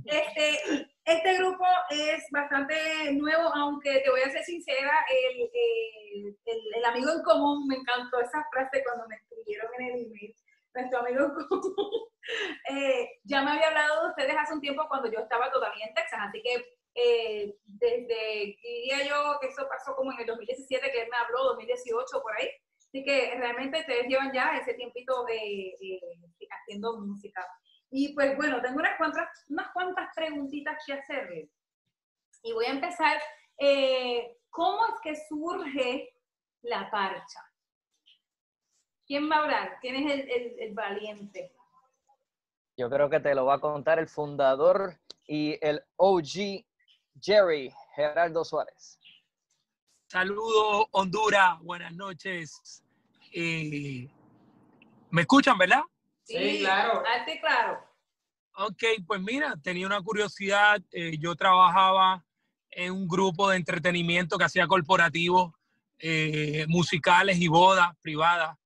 este, este grupo es bastante nuevo, aunque te voy a ser sincera, el, el- amigo en común, me encantó esa frase cuando me escribieron en el email, nuestro amigo en común, eh, ya me había hablado de ustedes hace un tiempo cuando yo estaba todavía en Texas, así que eh, desde, diría yo que eso pasó como en el 2017, que él me habló, 2018 por ahí, así que realmente ustedes llevan ya ese tiempito eh, eh, haciendo música. Y pues bueno, tengo unas cuantas, unas cuantas preguntitas que hacerles. Y voy a empezar. eh, ¿Cómo es que surge la parcha? ¿Quién va a hablar? ¿Quién es el, el- el valiente? Yo creo que te lo va a contar el fundador y el OG Jerry Gerardo Suárez. Saludos, Honduras. Buenas noches. Eh, ¿Me escuchan, verdad? Sí, claro. Alto y claro. Ok, pues mira, tenía una curiosidad. eh, yo trabajaba en un grupo de entretenimiento que hacía corporativos, eh, musicales y bodas privadas.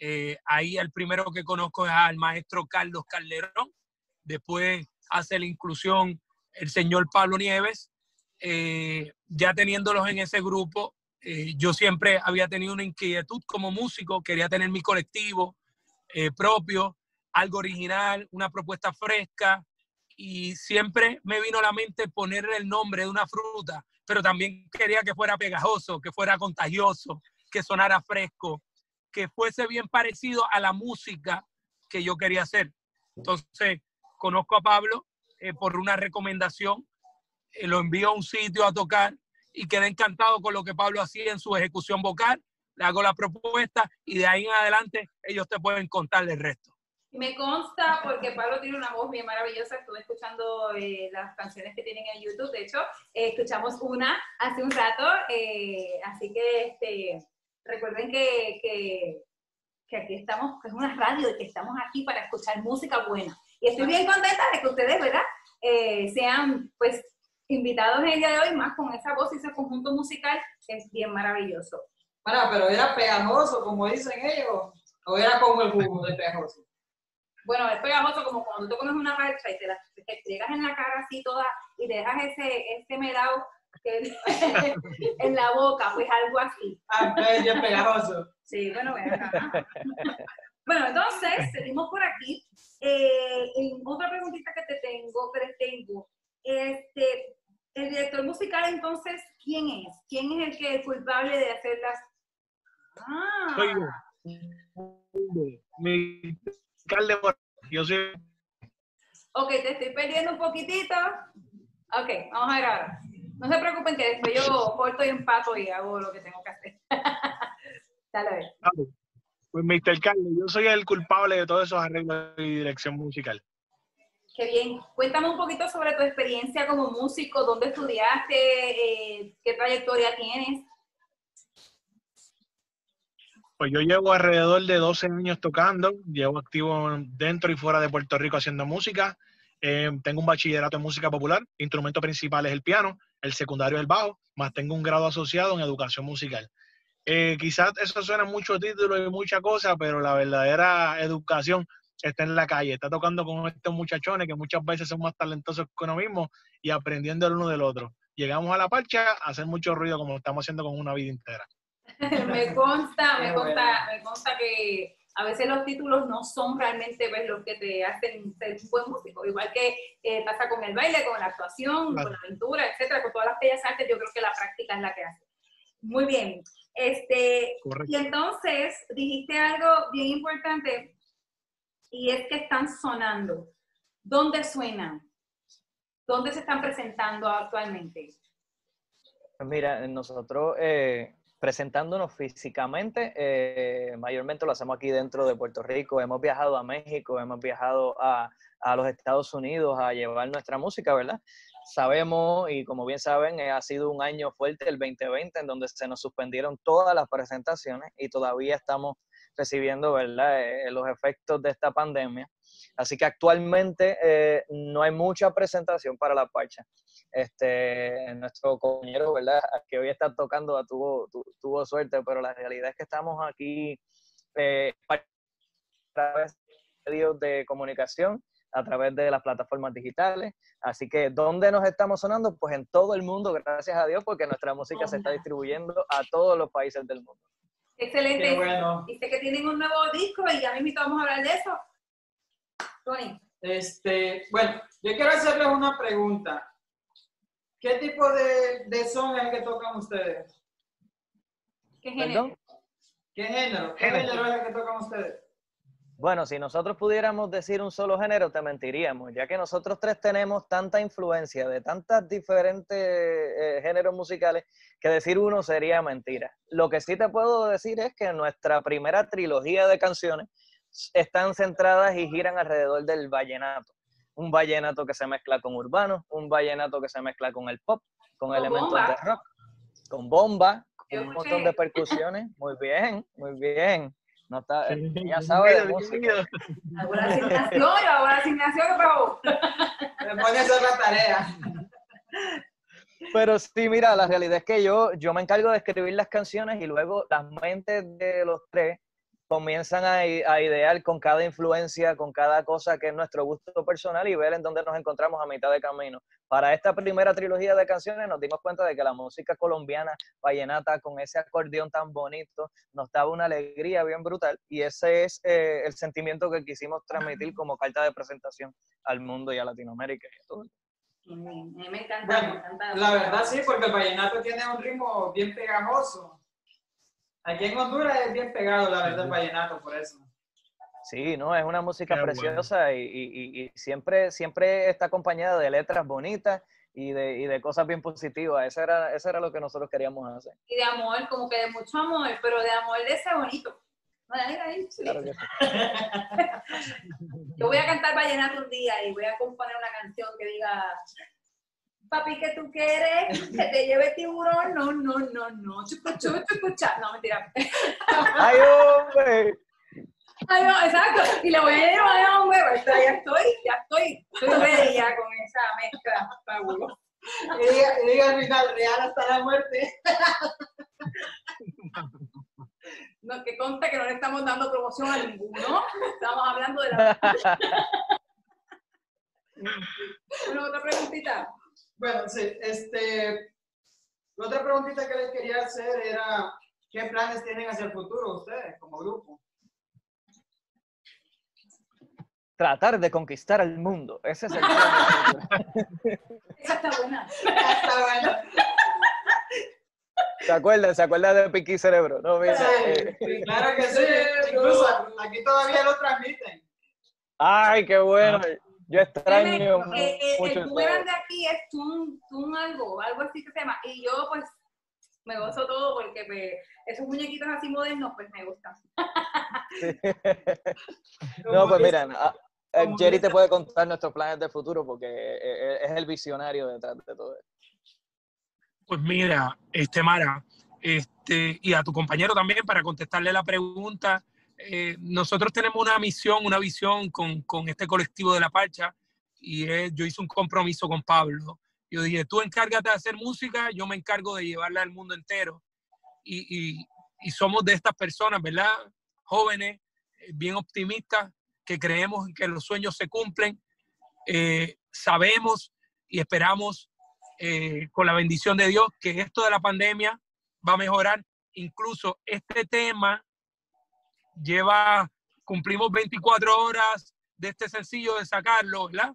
Eh, ahí el primero que conozco es al maestro Carlos Calderón. Después hace la inclusión el señor Pablo Nieves. Eh, ya teniéndolos en ese grupo, eh, yo siempre había tenido una inquietud como músico, quería tener mi colectivo eh, propio, algo original, una propuesta fresca y siempre me vino a la mente ponerle el nombre de una fruta, pero también quería que fuera pegajoso, que fuera contagioso, que sonara fresco, que fuese bien parecido a la música que yo quería hacer. Entonces, conozco a Pablo eh, por una recomendación, eh, lo envío a un sitio a tocar y quedé encantado con lo que Pablo hacía en su ejecución vocal, le hago la propuesta y de ahí en adelante ellos te pueden contar el resto. Me consta porque Pablo tiene una voz bien maravillosa. Estuve escuchando eh, las canciones que tienen en YouTube. De hecho, eh, escuchamos una hace un rato. eh, así que este, recuerden que, que, aquí estamos, que es una radio y que estamos aquí para escuchar música buena. Y estoy bien contenta de que ustedes, ¿verdad? Eh, sean pues invitados el día de hoy, más con esa voz y ese conjunto musical, que es bien maravilloso. Bueno, pero era pegajoso, como dicen ellos, o era como el jugo de pegajoso. Bueno, es pegajoso como cuando tú comes una marcha y te la te pegas en la cara así toda y te dejas ese, ese melao en la boca, pues algo así. Ah, ya es pegajoso. Sí, bueno, bueno. ajá. Bueno, entonces, seguimos por aquí. Eh, en otra preguntita que te tengo, que les tengo, este, el director musical entonces, ¿quién es? ¿Quién es el que es culpable de hacer las... Ah, Soy yo. Mi alcalde, yo soy Ok, te estoy perdiendo un poquitito. Ok, vamos a ver ahora. No se preocupen que después yo corto y empato y hago lo que tengo que hacer. Dale a ver. Pues, Mr. Carlos, yo soy el culpable de todos esos arreglos y dirección musical. Qué bien. Cuéntame un poquito sobre tu experiencia como músico, dónde estudiaste, eh, qué trayectoria tienes. Pues yo llevo alrededor de 12 años tocando, llevo activo dentro y fuera de Puerto Rico haciendo música. Eh, tengo un bachillerato en música popular, instrumento principal es el piano, el secundario es el bajo, más tengo un grado asociado en educación musical. Eh, quizás eso suena mucho título y mucha cosa, pero la verdadera educación está en la calle, está tocando con estos muchachones que muchas veces son más talentosos que uno mismo y aprendiendo el uno del otro. Llegamos a la parcha a hacer mucho ruido como estamos haciendo con una vida entera. me consta, me consta, me consta que a veces los títulos no son realmente pues, los que te hacen ser un buen músico, igual que eh, pasa con el baile, con la actuación, con la aventura, etcétera, con todas las bellas artes, yo creo que la práctica es la que hace. Muy bien. Este, y entonces dijiste algo bien importante y es que están sonando. ¿Dónde suenan? ¿Dónde se están presentando actualmente? Mira, nosotros eh, presentándonos físicamente, eh, mayormente lo hacemos aquí dentro de Puerto Rico. Hemos viajado a México, hemos viajado a, a los Estados Unidos a llevar nuestra música, ¿verdad? Sabemos, y como bien saben, eh, ha sido un año fuerte el 2020 en donde se nos suspendieron todas las presentaciones y todavía estamos recibiendo ¿verdad? Eh, los efectos de esta pandemia. Así que actualmente eh, no hay mucha presentación para la parcha. Este, nuestro compañero, ¿verdad? que hoy está tocando, tuvo, tuvo suerte, pero la realidad es que estamos aquí eh, a través de medios de comunicación, a través de las plataformas digitales. Así que, ¿dónde nos estamos sonando? Pues en todo el mundo, gracias a Dios, porque nuestra música se está distribuyendo a todos los países del mundo. Excelente. bueno. Dice que tienen un nuevo disco y ya mismo vamos a hablar de eso. Tony. Este, bueno, yo quiero hacerles una pregunta. ¿Qué tipo de, de son es el que tocan ustedes? ¿Qué género? ¿Qué género? ¿Qué género es el que tocan ustedes? Bueno, si nosotros pudiéramos decir un solo género, te mentiríamos, ya que nosotros tres tenemos tanta influencia de tantas diferentes eh, géneros musicales que decir uno sería mentira. Lo que sí te puedo decir es que nuestra primera trilogía de canciones están centradas y giran alrededor del vallenato. Un vallenato que se mezcla con urbano, un vallenato que se mezcla con el pop, con, elementos de rock, con bomba, con un montón de percusiones. Muy bien, muy bien. No está, ya sabe de música. Ahora asignación, ahora asignación, pero me pone a hacer la tarea. Pero sí, mira, la realidad es que yo, yo me encargo de escribir las canciones y luego las mentes de los tres comienzan a, a, idear con cada influencia, con cada cosa que es nuestro gusto personal y ver en dónde nos encontramos a mitad de camino. Para esta primera trilogía de canciones nos dimos cuenta de que la música colombiana, vallenata, con ese acordeón tan bonito, nos daba una alegría bien brutal y ese es eh, el sentimiento que quisimos transmitir como carta de presentación al mundo y a Latinoamérica y a todo. me encanta, me encanta. La verdad sí, porque el vallenato tiene un ritmo bien pegajoso Aquí en Honduras es bien pegado, la verdad, el vallenato, por eso. Sí, no, es una música preciosa y, siempre, siempre está acompañada de letras bonitas y de, cosas bien positivas. Eso era, eso era lo que nosotros queríamos hacer. Y de amor, como que de mucho amor, pero de amor de ese bonito. Yo voy a cantar vallenato un día y voy a componer una canción que diga papi, que tú quieres que te lleve tiburón, no, no, no, no, chucu, chucu, chucucha. No, mentira. Ay, hombre. Ay, no, exacto. Y le voy a llevar a hombre, ya estoy, ya estoy, estoy ready ya con esa mezcla. Y diga, al final, real hasta la muerte. No, que conste que no le estamos dando promoción a ninguno. Estamos hablando de la. bueno, otra preguntita. Bueno, sí, este, la otra preguntita que les quería hacer era, ¿qué planes tienen hacia el futuro ustedes como grupo? Tratar de conquistar el mundo, ese es el plan. Esa está buena. está buena. ¿Se acuerdan? ¿Se acuerdan de Piqui Cerebro? No, mira, sí, eh. claro que sí. Incluso aquí todavía lo transmiten. Ay, qué bueno. Yo extraño. Eh, eh, el boomerang de aquí es Tun, algo, algo así que se llama. Y yo, pues, me gozo todo porque pues, esos muñequitos así modernos, pues me gustan. no, pues mira, Jerry te puede contar nuestros planes de futuro porque eh, es el visionario detrás de todo esto. Pues mira, este Mara, este, y a tu compañero también para contestarle la pregunta. Nosotros tenemos una misión, una visión con, con este colectivo de La Parcha y yo hice un compromiso con Pablo. Yo dije, tú encárgate de hacer música, yo me encargo de llevarla al mundo entero. Y, y, y somos de estas personas, ¿verdad? Jóvenes, bien optimistas, que creemos que los sueños se cumplen. Eh, sabemos y esperamos eh, con la bendición de Dios que esto de la pandemia va a mejorar. Incluso este tema lleva, cumplimos 24 horas de este sencillo de sacarlo, ¿verdad?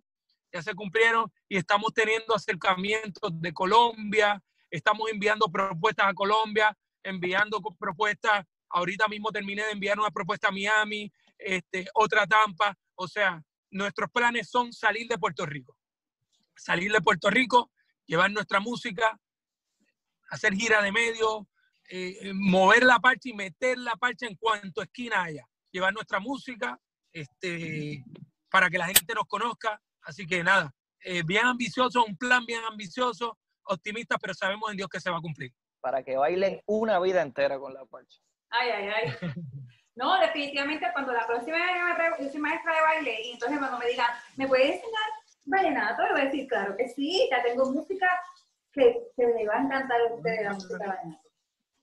Ya se cumplieron y estamos teniendo acercamientos de Colombia, estamos enviando propuestas a Colombia, enviando propuestas, ahorita mismo terminé de enviar una propuesta a Miami, este, otra Tampa. O sea, nuestros planes son salir de Puerto Rico. Salir de Puerto Rico, llevar nuestra música, hacer gira de medio, eh, mover la parcha y meter la parcha en cuanto esquina haya. Llevar nuestra música este, para que la gente nos conozca. Así que nada, eh, bien ambicioso, un plan bien ambicioso, optimista, pero sabemos en Dios que se va a cumplir. Para que bailen una vida entera con la parcha. Ay, ay, ay. No, definitivamente cuando la próxima vez me yo soy maestra de baile y entonces cuando me digan, ¿me puedes enseñar vallenato? Le voy a decir, claro que sí, ya tengo música que, que me va a encantar a ustedes la música vallenato.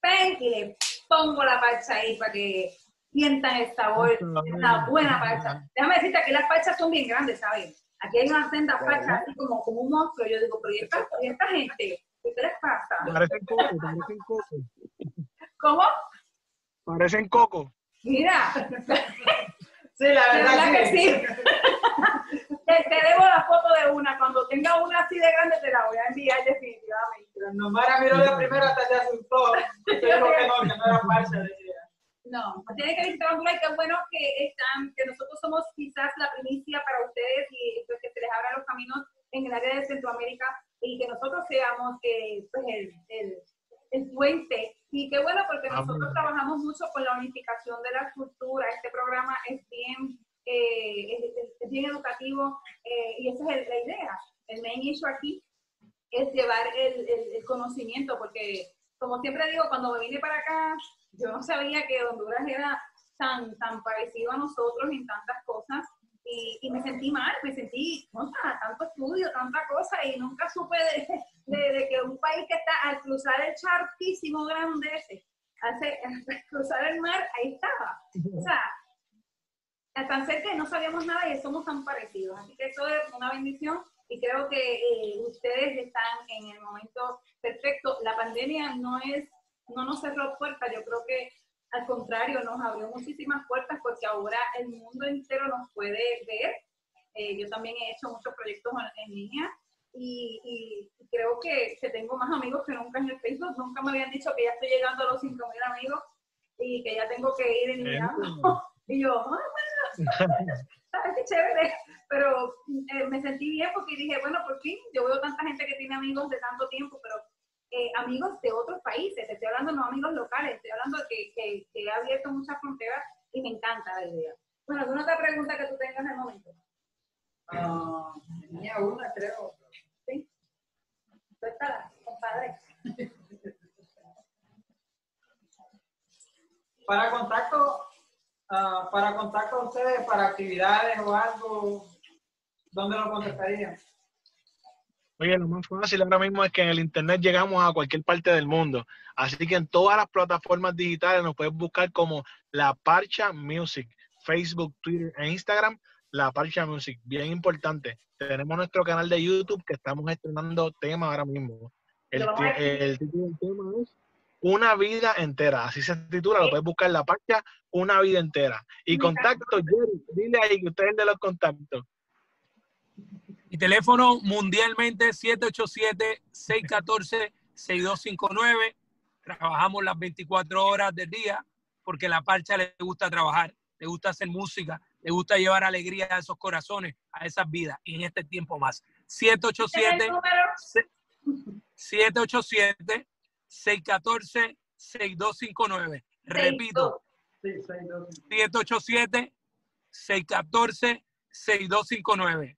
Ven y le pongo la parcha ahí para que sientan el sabor, esta buena parcha. Déjame decirte, aquí las parchas son bien grandes, ¿sabes? Aquí hay una senda parcha así como, como un monstruo. Yo digo, pero ¿y esta, ¿y esta gente? ¿Qué les pasa? Parecen coco, parecen coco. ¿Cómo? Parecen coco. Mira. Sí, la verdad, que sí. te, te, debo la foto de una. Cuando tenga una así de grande, te la voy a enviar definitivamente. No, Mara miró la primera hasta se asustó. Yo digo que no, que no era falsa. No, tiene que visitar Honduras y qué bueno que están, que nosotros somos quizás la primicia para ustedes y pues, que se les abran los caminos en el área de Centroamérica y que nosotros seamos eh, pues, el, el, el puente y qué bueno, porque ah, nosotros trabajamos mucho con la unificación de la cultura. Este programa es bien, eh, es, bien educativo eh, y esa es la idea. El main issue aquí es llevar el, el, conocimiento, porque como siempre digo, cuando me vine para acá, yo no sabía que Honduras era tan, tan parecido a nosotros en tantas cosas. Y, y, me sentí mal, me sentí, no tanto estudio, tanta cosa, y nunca supe de, de, que un país que está al cruzar el chartísimo grande ese, hace, al cruzar el mar, ahí estaba. O sea, tan cerca no sabíamos nada y somos tan parecidos. Así que eso es una bendición y creo que eh, ustedes están en el momento perfecto. La pandemia no es, no nos cerró puertas, yo creo que al contrario, nos abrió muchísimas puertas porque ahora el mundo entero nos puede ver. Eh, yo también he hecho muchos proyectos en, en línea y, creo que, tengo más amigos que nunca en el Facebook. Nunca me habían dicho que ya estoy llegando a los 5.000 amigos y que ya tengo que ir eliminando. y yo, ah, bueno, ¿sabes qué chévere? Pero eh, me sentí bien porque dije, bueno, por fin, yo veo tanta gente que tiene amigos de tanto tiempo, pero eh, amigos de otros países, estoy hablando no amigos locales, estoy hablando de que, que, he abierto muchas fronteras y me encanta la idea. Bueno, ¿alguna otra pregunta que tú tengas en el momento? Uh, tenía una, creo. compadre. Para contacto, uh, para contacto a ustedes, para actividades o algo, ¿dónde lo contestarían? Oye, lo más fácil ahora mismo es que en el internet llegamos a cualquier parte del mundo. Así que en todas las plataformas digitales nos puedes buscar como La Parcha Music, Facebook, Twitter e Instagram, La Parcha Music. Bien importante tenemos nuestro canal de YouTube que estamos estrenando tema ahora mismo. El, título del tema es Una vida entera. Así se titula, lo puedes buscar en la página Una vida entera. Y contacto, Jerry, dile ahí que ustedes de los contactos. Mi teléfono mundialmente 787-614-6259. Trabajamos las 24 horas del día porque la parcha le gusta trabajar, le gusta hacer música, le gusta llevar alegría a esos corazones, a esas vidas y en este tiempo más. 787 787 614-6259. Repito, 787-614-6259.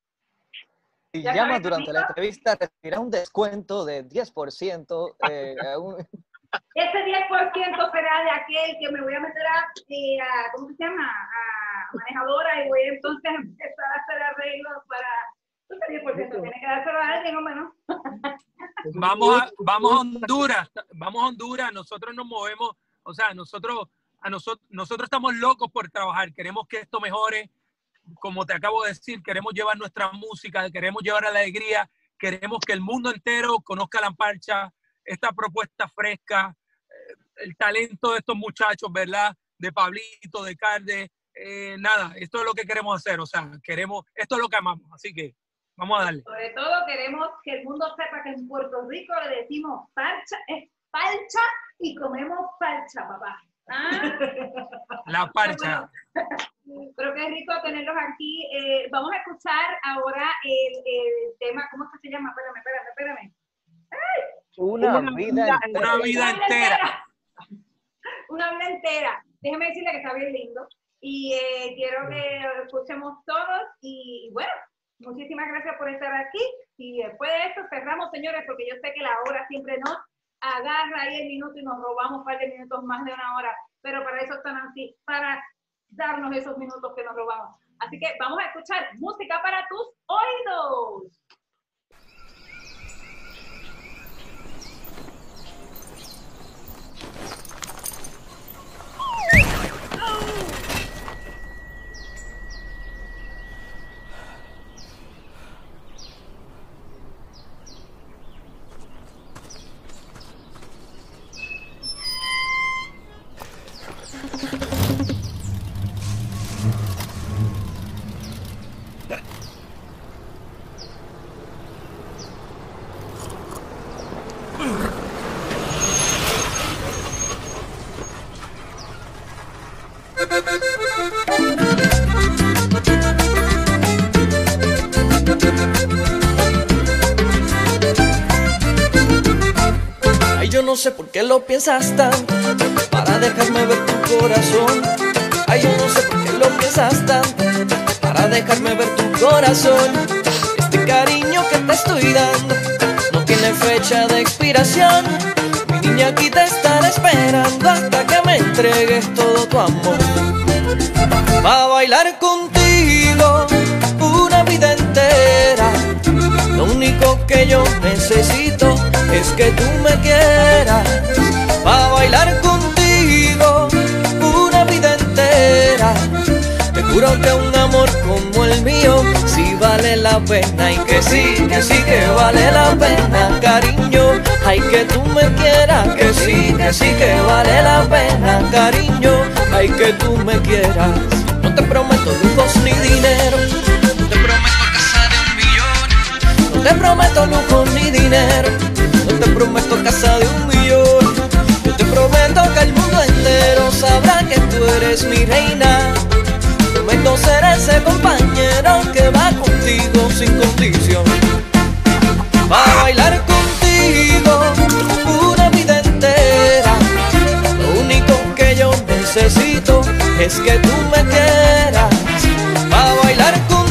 Si ¿Ya llamas durante la entrevista, recibirá un descuento de 10%. eh, un- Ese 10% será de aquel que me voy a meter a, eh, a- ¿cómo se llama? A manejadora y voy entonces a empezar a hacer arreglos para... Ese 10% tiene que dárselo a alguien, hombre, ¿no? Vamos a, vamos a Honduras, vamos a Honduras, nosotros nos movemos, o sea, nosotros, a nosotros, nosotros estamos locos por trabajar, queremos que esto mejore, como te acabo de decir, queremos llevar nuestra música, queremos llevar la alegría, queremos que el mundo entero conozca la parcha, esta propuesta fresca, eh, el talento de estos muchachos, ¿verdad? De Pablito, de Carde, eh, nada, esto es lo que queremos hacer, o sea, queremos, esto es lo que amamos, así que vamos a darle. Sobre todo queremos que el mundo sepa que en Puerto Rico le decimos parcha, es palcha y comemos palcha, papá. ¿Ah? La parcha. Creo que es rico tenerlos aquí. Eh, vamos a escuchar ahora el, el tema, ¿cómo es que se llama? Espérame, espérame, espérame. una, Una vida vida- entera. una vida entera. Una habla entera. Déjeme decirle que está bien lindo. Y eh, quiero que lo escuchemos todos. Y bueno, muchísimas gracias por estar aquí. Y después de esto cerramos, señores, porque yo sé que la hora siempre nos agarra ahí el minuto y nos robamos un par de minutos más de una hora. Pero para eso están así, para darnos esos minutos que nos robamos. Así que vamos a escuchar música para tus oídos. No sé por qué lo piensas tanto Para dejarme ver tu corazón. Ay, yo no sé por qué lo piensas tanto Para dejarme ver tu corazón. Este cariño que te estoy dando No tiene fecha de expiración. Mi niña aquí te estaré esperando Hasta que me entregues todo tu amor. Va a bailar contigo lo único que yo necesito es que tú me quieras para bailar contigo una vida entera. Te juro que un amor como el mío sí vale la pena y que sí, que sí que vale la pena, cariño. Ay, que tú me quieras, que sí, que sí que vale la pena, cariño. Ay, que tú me quieras. No te prometo lujos te prometo lujo ni dinero, no te prometo casa de un millón. Yo te prometo que el mundo entero sabrá que tú eres mi reina. Prometo ser ese compañero que va contigo sin condición. Para bailar contigo una vida entera. Lo único que yo necesito es que tú me quieras. Para bailar contigo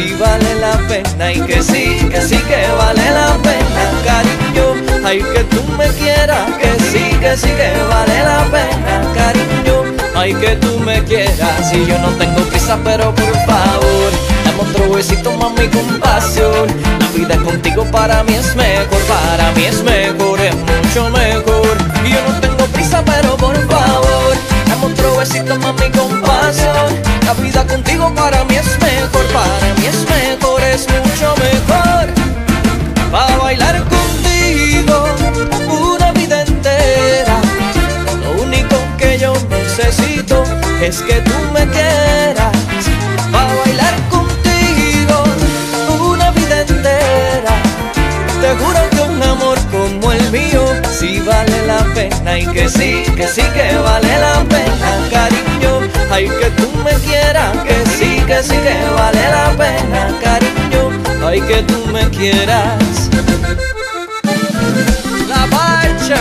sí vale la pena y que sí, que sí que vale la pena, cariño. Ay, que tú me quieras, que sí, que sí que vale la pena, cariño. Ay, que tú me quieras y yo no tengo prisa, pero por favor, dame otro besito, mami, con pasión. La vida contigo para mí es mejor, para mí es mejor, es mucho mejor. Y yo no tengo prisa, pero por favor, dame otro besito, mami, con. La vida contigo para mí es mejor, para mí es mejor, es mucho mejor. Pa' bailar contigo una vida entera. Lo único que yo necesito es que tú me quieras. Pa' bailar contigo una vida entera. Te juro la pena y que sí, que sí que vale la pena, cariño. Ay, que tú me quieras, que sí, que sí que vale la pena, cariño, ay que tú me quieras. La marcha,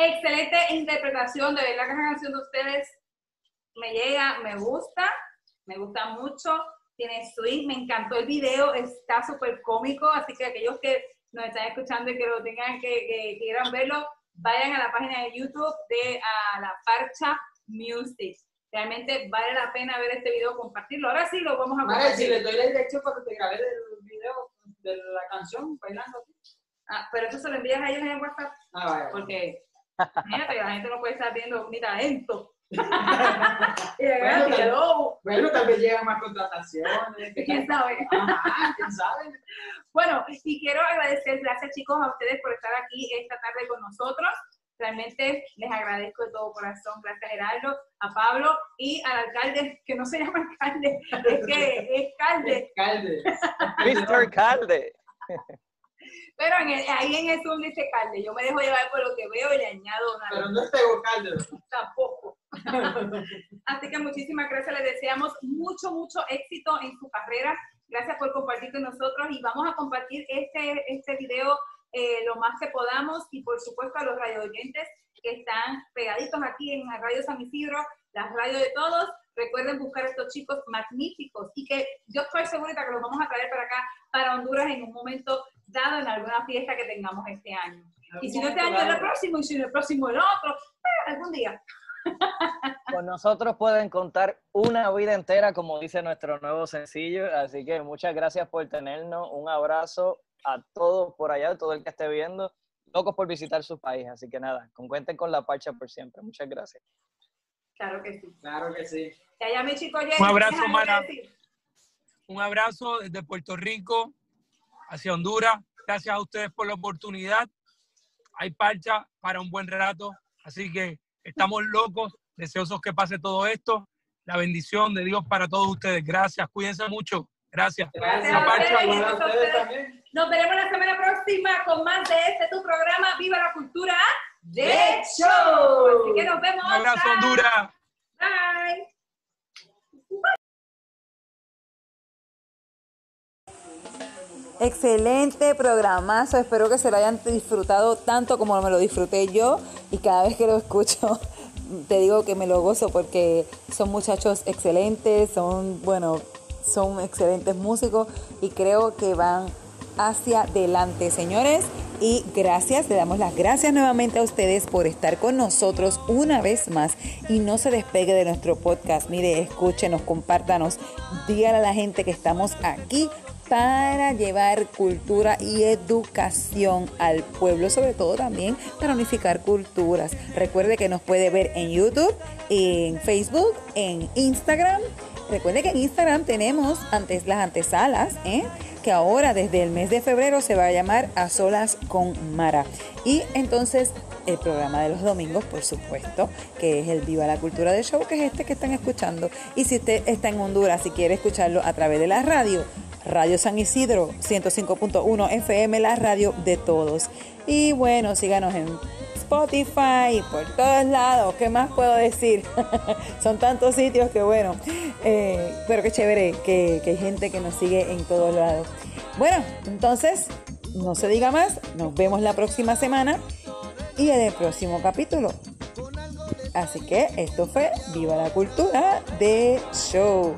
Excelente interpretación, de verdad que esa canción de ustedes me llega, me gusta, me gusta mucho, tiene swing, me encantó el video, está súper cómico, así que aquellos que nos están escuchando y que lo tengan que, que quieran verlo, vayan a la página de YouTube de a la Parcha Music. Realmente vale la pena ver este video, compartirlo. Ahora sí lo vamos a compartir. si le doy la dirección para que te el video de la canción bailando. Ah, pero eso se lo envías a ellos en el WhatsApp, Ah, vaya. porque fíjate, la gente no puede estar viendo mi talento. Bueno, hello, Bueno, tal vez llegan más contrataciones. quién sabe. Ajá, quién sabe. Bueno, y quiero agradecer, gracias chicos a ustedes por estar aquí esta tarde con nosotros. Realmente les agradezco de todo corazón. Gracias Gerardo, a Pablo y al alcalde, que no se llama alcalde, es que es calde. Calde. Mr. Calde. Pero en el- ahí en el Zoom dice calde. Yo me dejo llevar por lo que veo y le añado una Pero no es Tego Calde. tampoco. Así que muchísimas gracias, les deseamos mucho, mucho éxito en su carrera. Gracias por compartir con nosotros y vamos a compartir este, este video eh, lo más que podamos y por supuesto a los radio oyentes que están pegaditos aquí en la Radio San Isidro, la radio de todos. Recuerden buscar a estos chicos magníficos y que yo estoy segura que los vamos a traer para acá, para Honduras en un momento dado, en alguna fiesta que tengamos este año. Y si no este año, el próximo, y si no el próximo, el otro, eh, algún día. Con nosotros pueden contar una vida entera, como dice nuestro nuevo sencillo. Así que muchas gracias por tenernos. Un abrazo a todos por allá, a todo el que esté viendo. Locos por visitar su país. Así que nada, con- cuenten con la parcha por siempre. Muchas gracias. Claro que sí. Claro que sí. Que allá mi chico Jenny, Un abrazo, ¿tienes algo Mara. Un abrazo desde Puerto Rico hacia Honduras. Gracias a ustedes por la oportunidad. Hay parcha para un buen rato. Así que estamos locos, deseosos que pase todo esto. La bendición de Dios para todos ustedes. Gracias. Cuídense mucho. Gracias. Gracias a parcha, a ustedes. Nos veremos la semana próxima con más de este tu programa Viva la Cultura de Show. Así que nos vemos. Un abrazo. Honduras. Bye. Excelente programazo, espero que se lo hayan disfrutado tanto como me lo disfruté yo y cada vez que lo escucho te digo que me lo gozo porque son muchachos excelentes, son, bueno, son excelentes músicos y creo que van hacia adelante, señores. Y gracias, le damos las gracias nuevamente a ustedes por estar con nosotros una vez más y no se despegue de nuestro podcast. Mire, escúchenos, compártanos, dígale a la gente que estamos aquí para llevar cultura y educación al pueblo, sobre todo también para unificar culturas. Recuerde que nos puede ver en YouTube, en Facebook, en Instagram. Recuerde que en Instagram tenemos antes las antesalas, ¿eh? que ahora desde el mes de febrero se va a llamar A Solas con Mara. Y entonces el programa de los domingos, por supuesto, que es el Viva la Cultura del Show, que es este que están escuchando. Y si usted está en Honduras y quiere escucharlo a través de la radio, Radio San Isidro 105.1 FM, la radio de todos. Y bueno, síganos en Spotify, por todos lados. ¿Qué más puedo decir? Son tantos sitios que bueno. Eh, pero qué chévere que, que hay gente que nos sigue en todos lados. Bueno, entonces, no se diga más. Nos vemos la próxima semana y en el próximo capítulo. Así que esto fue Viva la Cultura de Show.